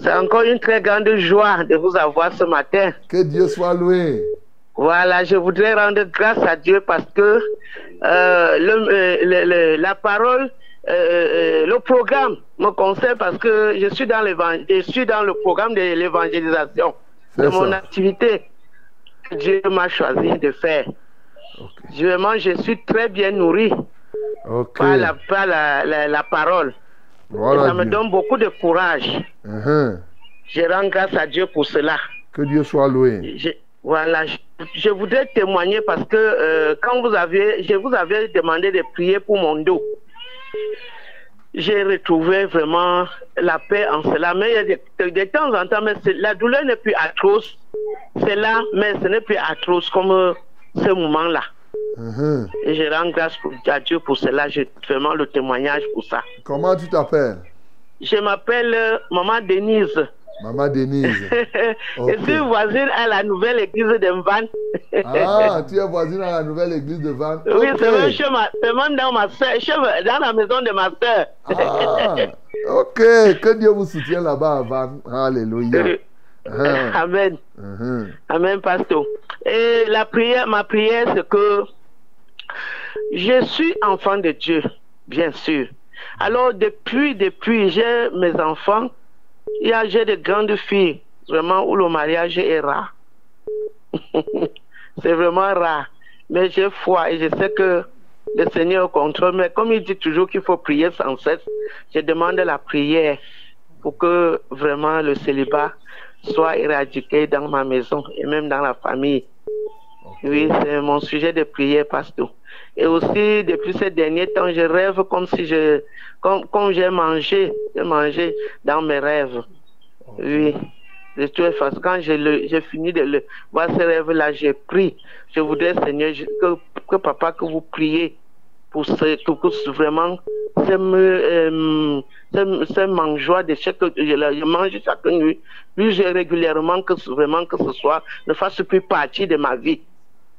C'est encore une très grande joie de vous avoir ce matin. Que Dieu soit loué. Voilà, je voudrais rendre grâce à Dieu parce que euh, le- euh, le- le- la parole, euh, euh, le programme me concerne parce que je suis dans, je suis dans le programme de l'évangélisation C'est mon activité que Dieu m'a choisi de faire. Vraiment, je suis très bien nourri par la, par la, la- la parole. Gloire Et à ça me donne beaucoup de courage. Mhm. Je rends grâce à Dieu pour cela. Que Dieu soit loué. Je, voilà, je, je voudrais témoigner parce que euh, quand vous avez, je vous avais demandé de prier pour mon dos. J'ai retrouvé vraiment la paix en cela. Mais il y a de, de temps en temps, mais la douleur n'est plus atroce. C'est là, mais ce n'est plus atroce comme euh, ce moment-là. Mhm. Et je rends grâce pour- à Dieu pour cela. J'ai vraiment le témoignage pour ça. Comment tu t'appelles? Je m'appelle euh, Maman Denise. Maman Denise. <laughs> Je suis voisine à la nouvelle église de Mvan. Ah, tu es voisine à la nouvelle église de Van. Oui, c'est même, chez ma- c'est même dans ma soeur, chez ma- dans la maison de ma soeur. Ah, ok. Que Dieu vous soutienne là-bas à Van. Alléluia. Ah. Amen. Mhm. Amen, pasteur. Et la prière, ma prière, c'est que je suis enfant de Dieu, bien sûr. Alors, depuis, depuis, j'ai mes enfants, il y a, j'ai de grandes filles, vraiment, où le mariage est rare. <laughs> c'est vraiment rare. Mais j'ai foi et je sais que le Seigneur contrôle. Mais comme il dit toujours qu'il faut prier sans cesse, je demande la prière pour que vraiment le célibat soit éradiqué dans ma maison et même dans la famille. Oui, c'est mon sujet de prière, pasteur. Et aussi, depuis ces derniers temps, je rêve comme si je, comme, comme j'ai mangé, j'ai mangé dans mes rêves. Oui. De toute façon, quand j'ai fini de le voir ce rêve-là, j'ai pris. Je voudrais, Seigneur, que, que papa, que vous priez pour ce, que, que vraiment, ce, euh, ce, mangeoire de chaque, je, je mange chaque nuit, plus régulièrement que vraiment que ce soit, ne fasse plus partie de ma vie.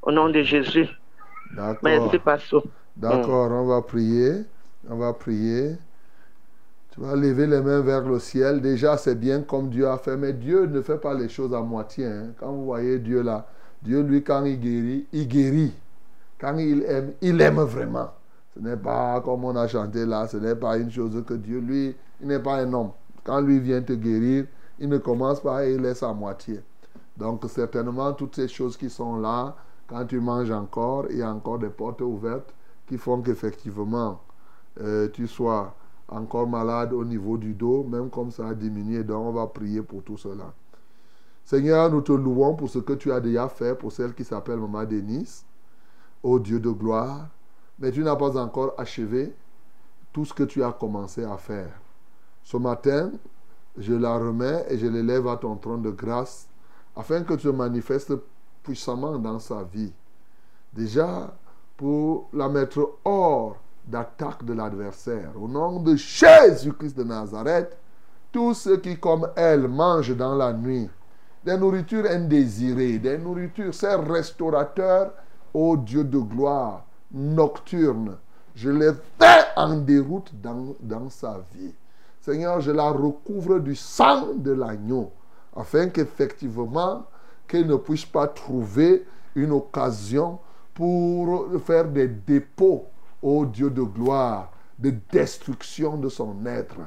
Au nom de Jésus. D'accord. D'accord, on va prier. On va prier. Tu vas lever les mains vers le ciel. Déjà, c'est bien comme Dieu a fait, mais Dieu ne fait pas les choses à moitié. hein. Quand vous voyez Dieu là, Dieu, lui, quand il guérit, il guérit. Quand il aime, il aime vraiment. Ce n'est pas comme on a chanté là, ce n'est pas une chose que Dieu, lui, il n'est pas un homme. Quand lui vient te guérir, il ne commence pas et il laisse à moitié. Donc certainement, toutes ces choses qui sont là, quand tu manges encore, il y a encore des portes ouvertes qui font qu'effectivement, euh, tu sois encore malade au niveau du dos, même comme ça a diminué. Donc on va prier pour tout cela. Seigneur, nous te louons pour ce que tu as déjà fait pour celle qui s'appelle Maman Denise. Ô Dieu de gloire, mais tu n'as pas encore achevé tout ce que tu as commencé à faire. Ce matin, je la remets et je l'élève à ton trône de grâce afin que tu te manifestes puissamment dans sa vie. Déjà, pour la mettre hors d'attaque de l'adversaire. Au nom de Jésus-Christ de Nazareth, tous ceux qui, comme elle, mangent dans la nuit des nourritures indésirées, des nourritures, ces restaurateurs, ô Dieu de gloire, nocturnes, je les fais en déroute dans, dans sa vie. Seigneur, je la recouvre du sang de l'agneau, afin qu'effectivement, qu'elle ne puisse pas trouver une occasion pour faire des dépôts, ô Dieu de gloire, de destruction de son être.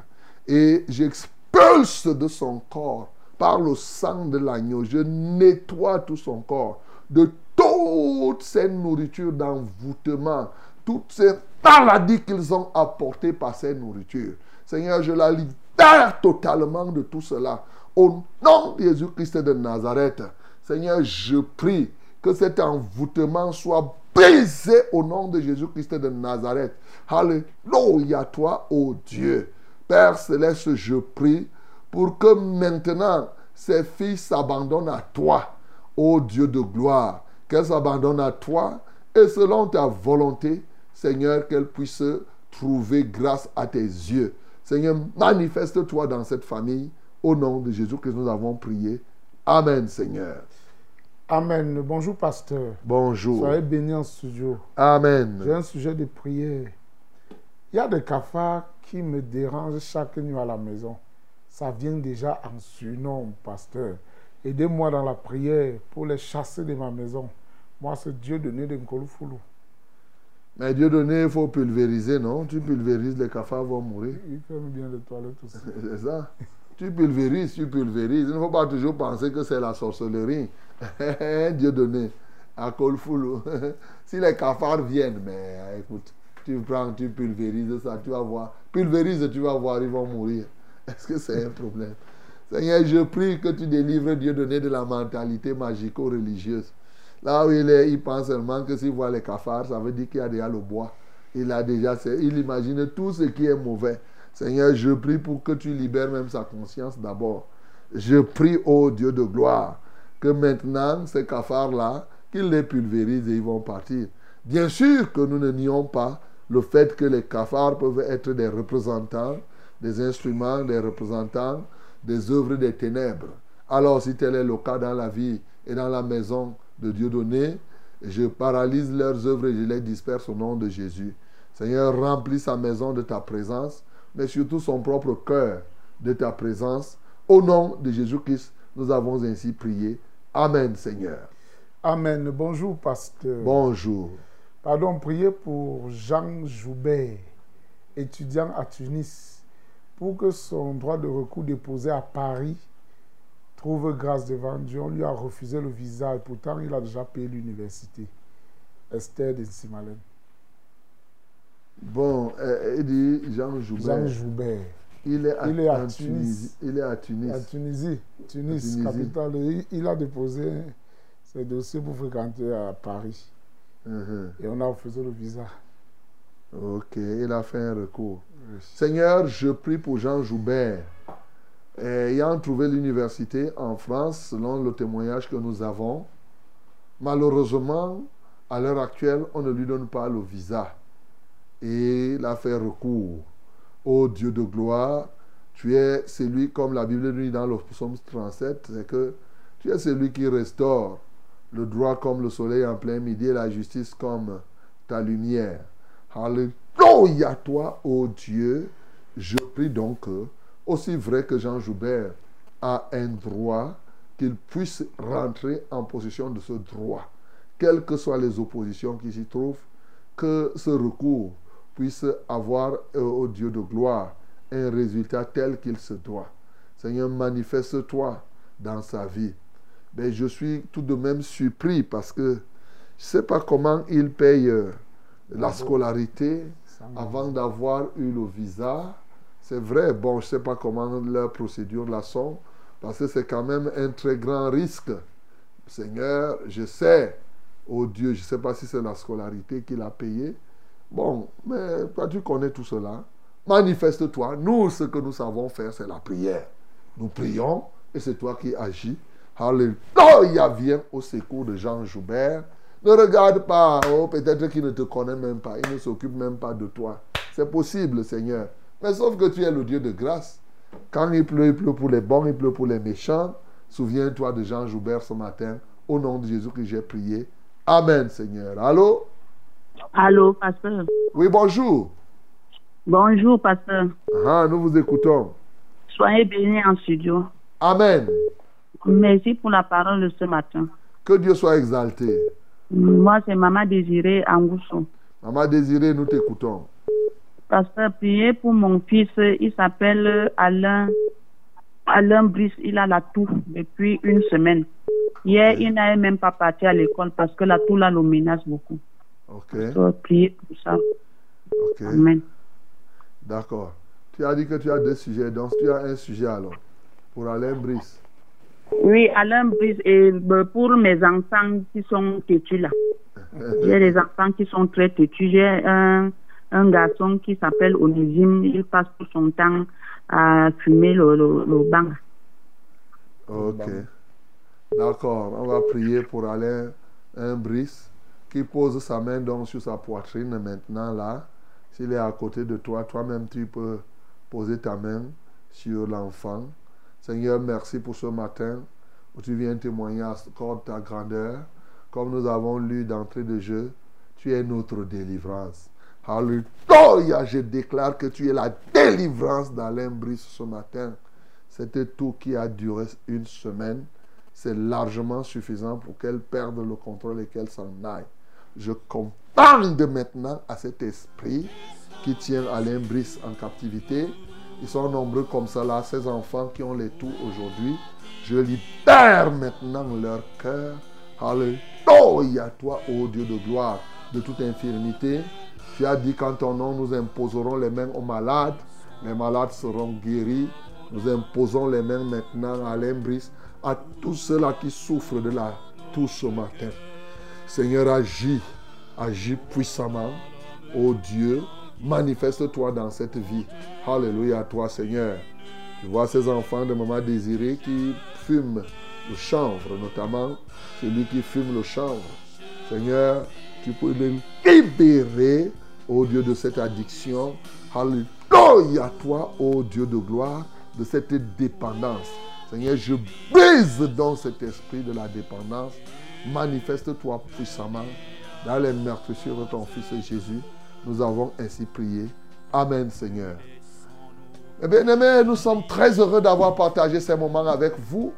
Et j'expulse de son corps, par le sang de l'agneau, je nettoie tout son corps de toutes ces nourritures d'envoûtement, toutes ces maladies qu'ils ont apportées par ces nourritures. Seigneur, je la libère totalement de tout cela. Au nom de Jésus-Christ de Nazareth, Seigneur, je prie que cet envoûtement soit brisé au nom de Jésus-Christ de Nazareth. Alléluia, toi, ô Dieu. Père céleste, je prie pour que maintenant ces filles s'abandonnent à toi, ô Dieu de gloire, qu'elles s'abandonnent à toi et selon ta volonté, Seigneur, qu'elles puissent trouver grâce à tes yeux. Seigneur, manifeste-toi dans cette famille. Au nom de Jésus que nous avons prié. Amen, Seigneur. Amen. Bonjour, pasteur. Bonjour. Soyez bénis en studio. Amen. J'ai un sujet de prière. Il y a des cafards qui me dérangent chaque nuit à la maison. Ça vient déjà en surnom, pasteur. Aidez-moi dans la prière pour les chasser de ma maison. Moi, c'est Dieu donné de Nkolofoulou. Mais Dieu donné, il faut pulvériser, non? Tu pulvérises, les cafards vont mourir. Il ferme bien les toilettes aussi. <laughs> C'est ça. Tu pulvérises, tu pulvérises. Il ne faut pas toujours penser que c'est la sorcellerie. <laughs> Dieu donné. À Kolfoulou. <laughs> si les cafards viennent, mais écoute, tu prends, tu pulvérises ça, tu vas voir. Pulvérise, tu vas voir, ils vont mourir. <laughs> Est-ce que c'est un problème? Seigneur, je prie que tu délivres Dieu donné de la mentalité magico-religieuse. Là où il est, il pense seulement que s'il voit les cafards, ça veut dire qu'il y a déjà le bois. Il a déjà, il imagine tout ce qui est mauvais. Seigneur, je prie pour que tu libères même sa conscience d'abord. Je prie, ô Dieu de gloire, que maintenant, ces cafards-là, qu'ils les pulvérisent et ils vont partir. Bien sûr que nous ne nions pas le fait que les cafards peuvent être des représentants, des instruments, des représentants des œuvres des ténèbres. Alors, si tel est le cas dans la vie et dans la maison de Dieu donné, je paralyse leurs œuvres et je les disperse au nom de Jésus. Seigneur, remplis sa maison de ta présence, mais surtout son propre cœur de ta présence. Au nom de Jésus-Christ, nous avons ainsi prié. Amen, Seigneur. Amen. Bonjour, pasteur. Bonjour. Pardon, priez pour Jean Joubert, étudiant à Tunis, pour que son droit de recours déposé à Paris trouve grâce devant Dieu. On lui a refusé le visa et pourtant il a déjà payé l'université. Esther de Simalen. Bon, euh, il dit Jean Joubert. Jean Joubert. Il est à, Il est à en Tunis. Tunisie. Il est à Tunis. À Tunisie, Tunis, Tunisie. capitale. Il, il a déposé ses dossiers pour fréquenter à Paris. Mhm. Et on a refusé le visa. Ok, il a fait un recours. Seigneur, je prie pour Jean Joubert. Ayant trouvé l'université en France, selon le témoignage que nous avons, malheureusement, à l'heure actuelle, on ne lui donne pas le visa. Et il a fait recours. Ô Dieu de gloire, tu es celui, comme la Bible nous dit dans le psaume 37, c'est que tu es celui qui restaure le droit comme le soleil en plein midi et la justice comme ta lumière. Alléluia toi, ô Dieu. Je prie donc aussi vrai que Jean Joubert a un droit, qu'il puisse rentrer en possession de ce droit, quelles que soient les oppositions qui s'y trouvent, que ce recours puisse avoir, euh, au Dieu de gloire, un résultat tel qu'il se doit. Seigneur, manifeste-toi dans sa vie. Mais je suis tout de même surpris parce que je ne sais pas comment il paye euh, la scolarité avant d'avoir eu le visa. C'est vrai, bon, je ne sais pas comment leur procédure la sont, parce que c'est quand même un très grand risque. Seigneur, je sais, oh Dieu, je ne sais pas si c'est la scolarité qu'il a payé. Bon, mais toi, tu connais tout cela. Manifeste-toi. Nous, ce que nous savons faire, c'est la prière. Nous prions et c'est toi qui agis. Alléluia, viens au secours de Jean Joubert. Ne regarde pas, oh, peut-être qu'il ne te connaît même pas, il ne s'occupe même pas de toi. C'est possible, Seigneur. Mais sauf que tu es le Dieu de grâce. Quand il pleut, il pleut pour les bons, il pleut pour les méchants. Souviens-toi de Jean Joubert ce matin. Au nom de Jésus que j'ai prié. Amen, Seigneur. Allô? Allô, pasteur. Oui, bonjour. Bonjour, pasteur. Ah, nous vous écoutons. Soyez bénis en studio. Amen. Merci pour la parole de ce matin. Que Dieu soit exalté. Moi, c'est Maman Désirée Angousso. Maman Désirée, nous t'écoutons. Pasteur, priez pour mon fils. Il s'appelle Alain. Alain Brice, il a la toux depuis une semaine. Hier, il n'avait même pas parti à l'école parce que la toux là le menace beaucoup. Ok. Donc, priez pour ça. Ok. Amen. D'accord. Tu as dit que tu as deux sujets. Donc, tu as un sujet alors. Pour Alain Brice. Oui, Alain Brice, et euh, pour mes enfants qui sont têtus là. <laughs> J'ai des enfants qui sont très têtus. J'ai un, un garçon qui s'appelle Onésime. Il passe tout son temps à fumer le, le, le banc. Ok. D'accord. On va prier pour Alain un Brice qui pose sa main donc sur sa poitrine maintenant là. S'il est à côté de toi, toi-même tu peux poser ta main sur l'enfant. Seigneur, merci pour ce matin où tu viens témoigner encore ta grandeur. Comme nous avons lu d'entrée de jeu, tu es notre délivrance. Alléluia, je déclare que tu es la délivrance d'Alain Brice ce matin. C'était tout qui a duré une semaine. C'est largement suffisant pour qu'elle perde le contrôle et qu'elle s'en aille. Je commande maintenant à cet esprit qui tient Alain Brice en captivité. Ils sont nombreux comme ça ces enfants qui ont les toux aujourd'hui. Je libère maintenant leur cœur. Alléluia, toi, ô Dieu de gloire, de toute infirmité. Tu as dit qu'en ton nom, nous imposerons les mains aux malades. Les malades seront guéris. Nous imposons les mains maintenant à l'imbris, à tous ceux-là qui souffrent de la toux ce matin. Seigneur, agis, agis puissamment. Oh Dieu, manifeste-toi dans cette vie. Alléluia à toi, Seigneur. Tu vois ces enfants de maman désirée qui fument le chanvre, notamment celui qui fume le chanvre. Seigneur, tu peux les libérer, oh Dieu, de cette addiction. Alléluia, toi, oh Dieu de gloire, de cette dépendance. Seigneur, je brise dans cet esprit de la dépendance. Manifeste-toi puissamment dans les meurtrissures de ton Fils Jésus. Nous avons ainsi prié. Amen, Seigneur. Eh bien, nous sommes très heureux d'avoir partagé ces moments avec vous.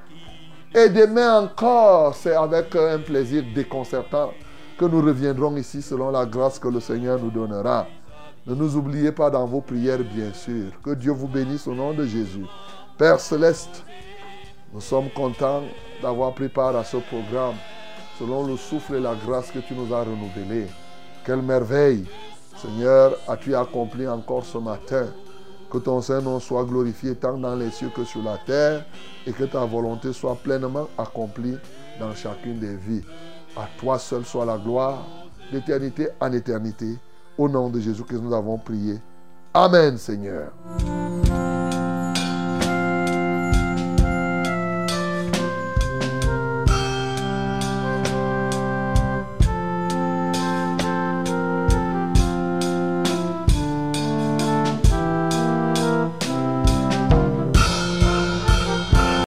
Et demain encore, c'est avec un plaisir déconcertant que nous reviendrons ici selon la grâce que le Seigneur nous donnera. Ne nous oubliez pas dans vos prières, bien sûr. Que Dieu vous bénisse au nom de Jésus. Père céleste, nous sommes contents d'avoir pris part à ce programme selon le souffle et la grâce que tu nous as renouvelé. Quelle merveille, Seigneur, as-tu accompli encore ce matin. Que ton Saint-Nom soit glorifié tant dans les cieux que sur la terre et que ta volonté soit pleinement accomplie dans chacune des vies? À toi seul soit la gloire, d'éternité en éternité. Au nom de Jésus que nous avons prié. Amen, Seigneur.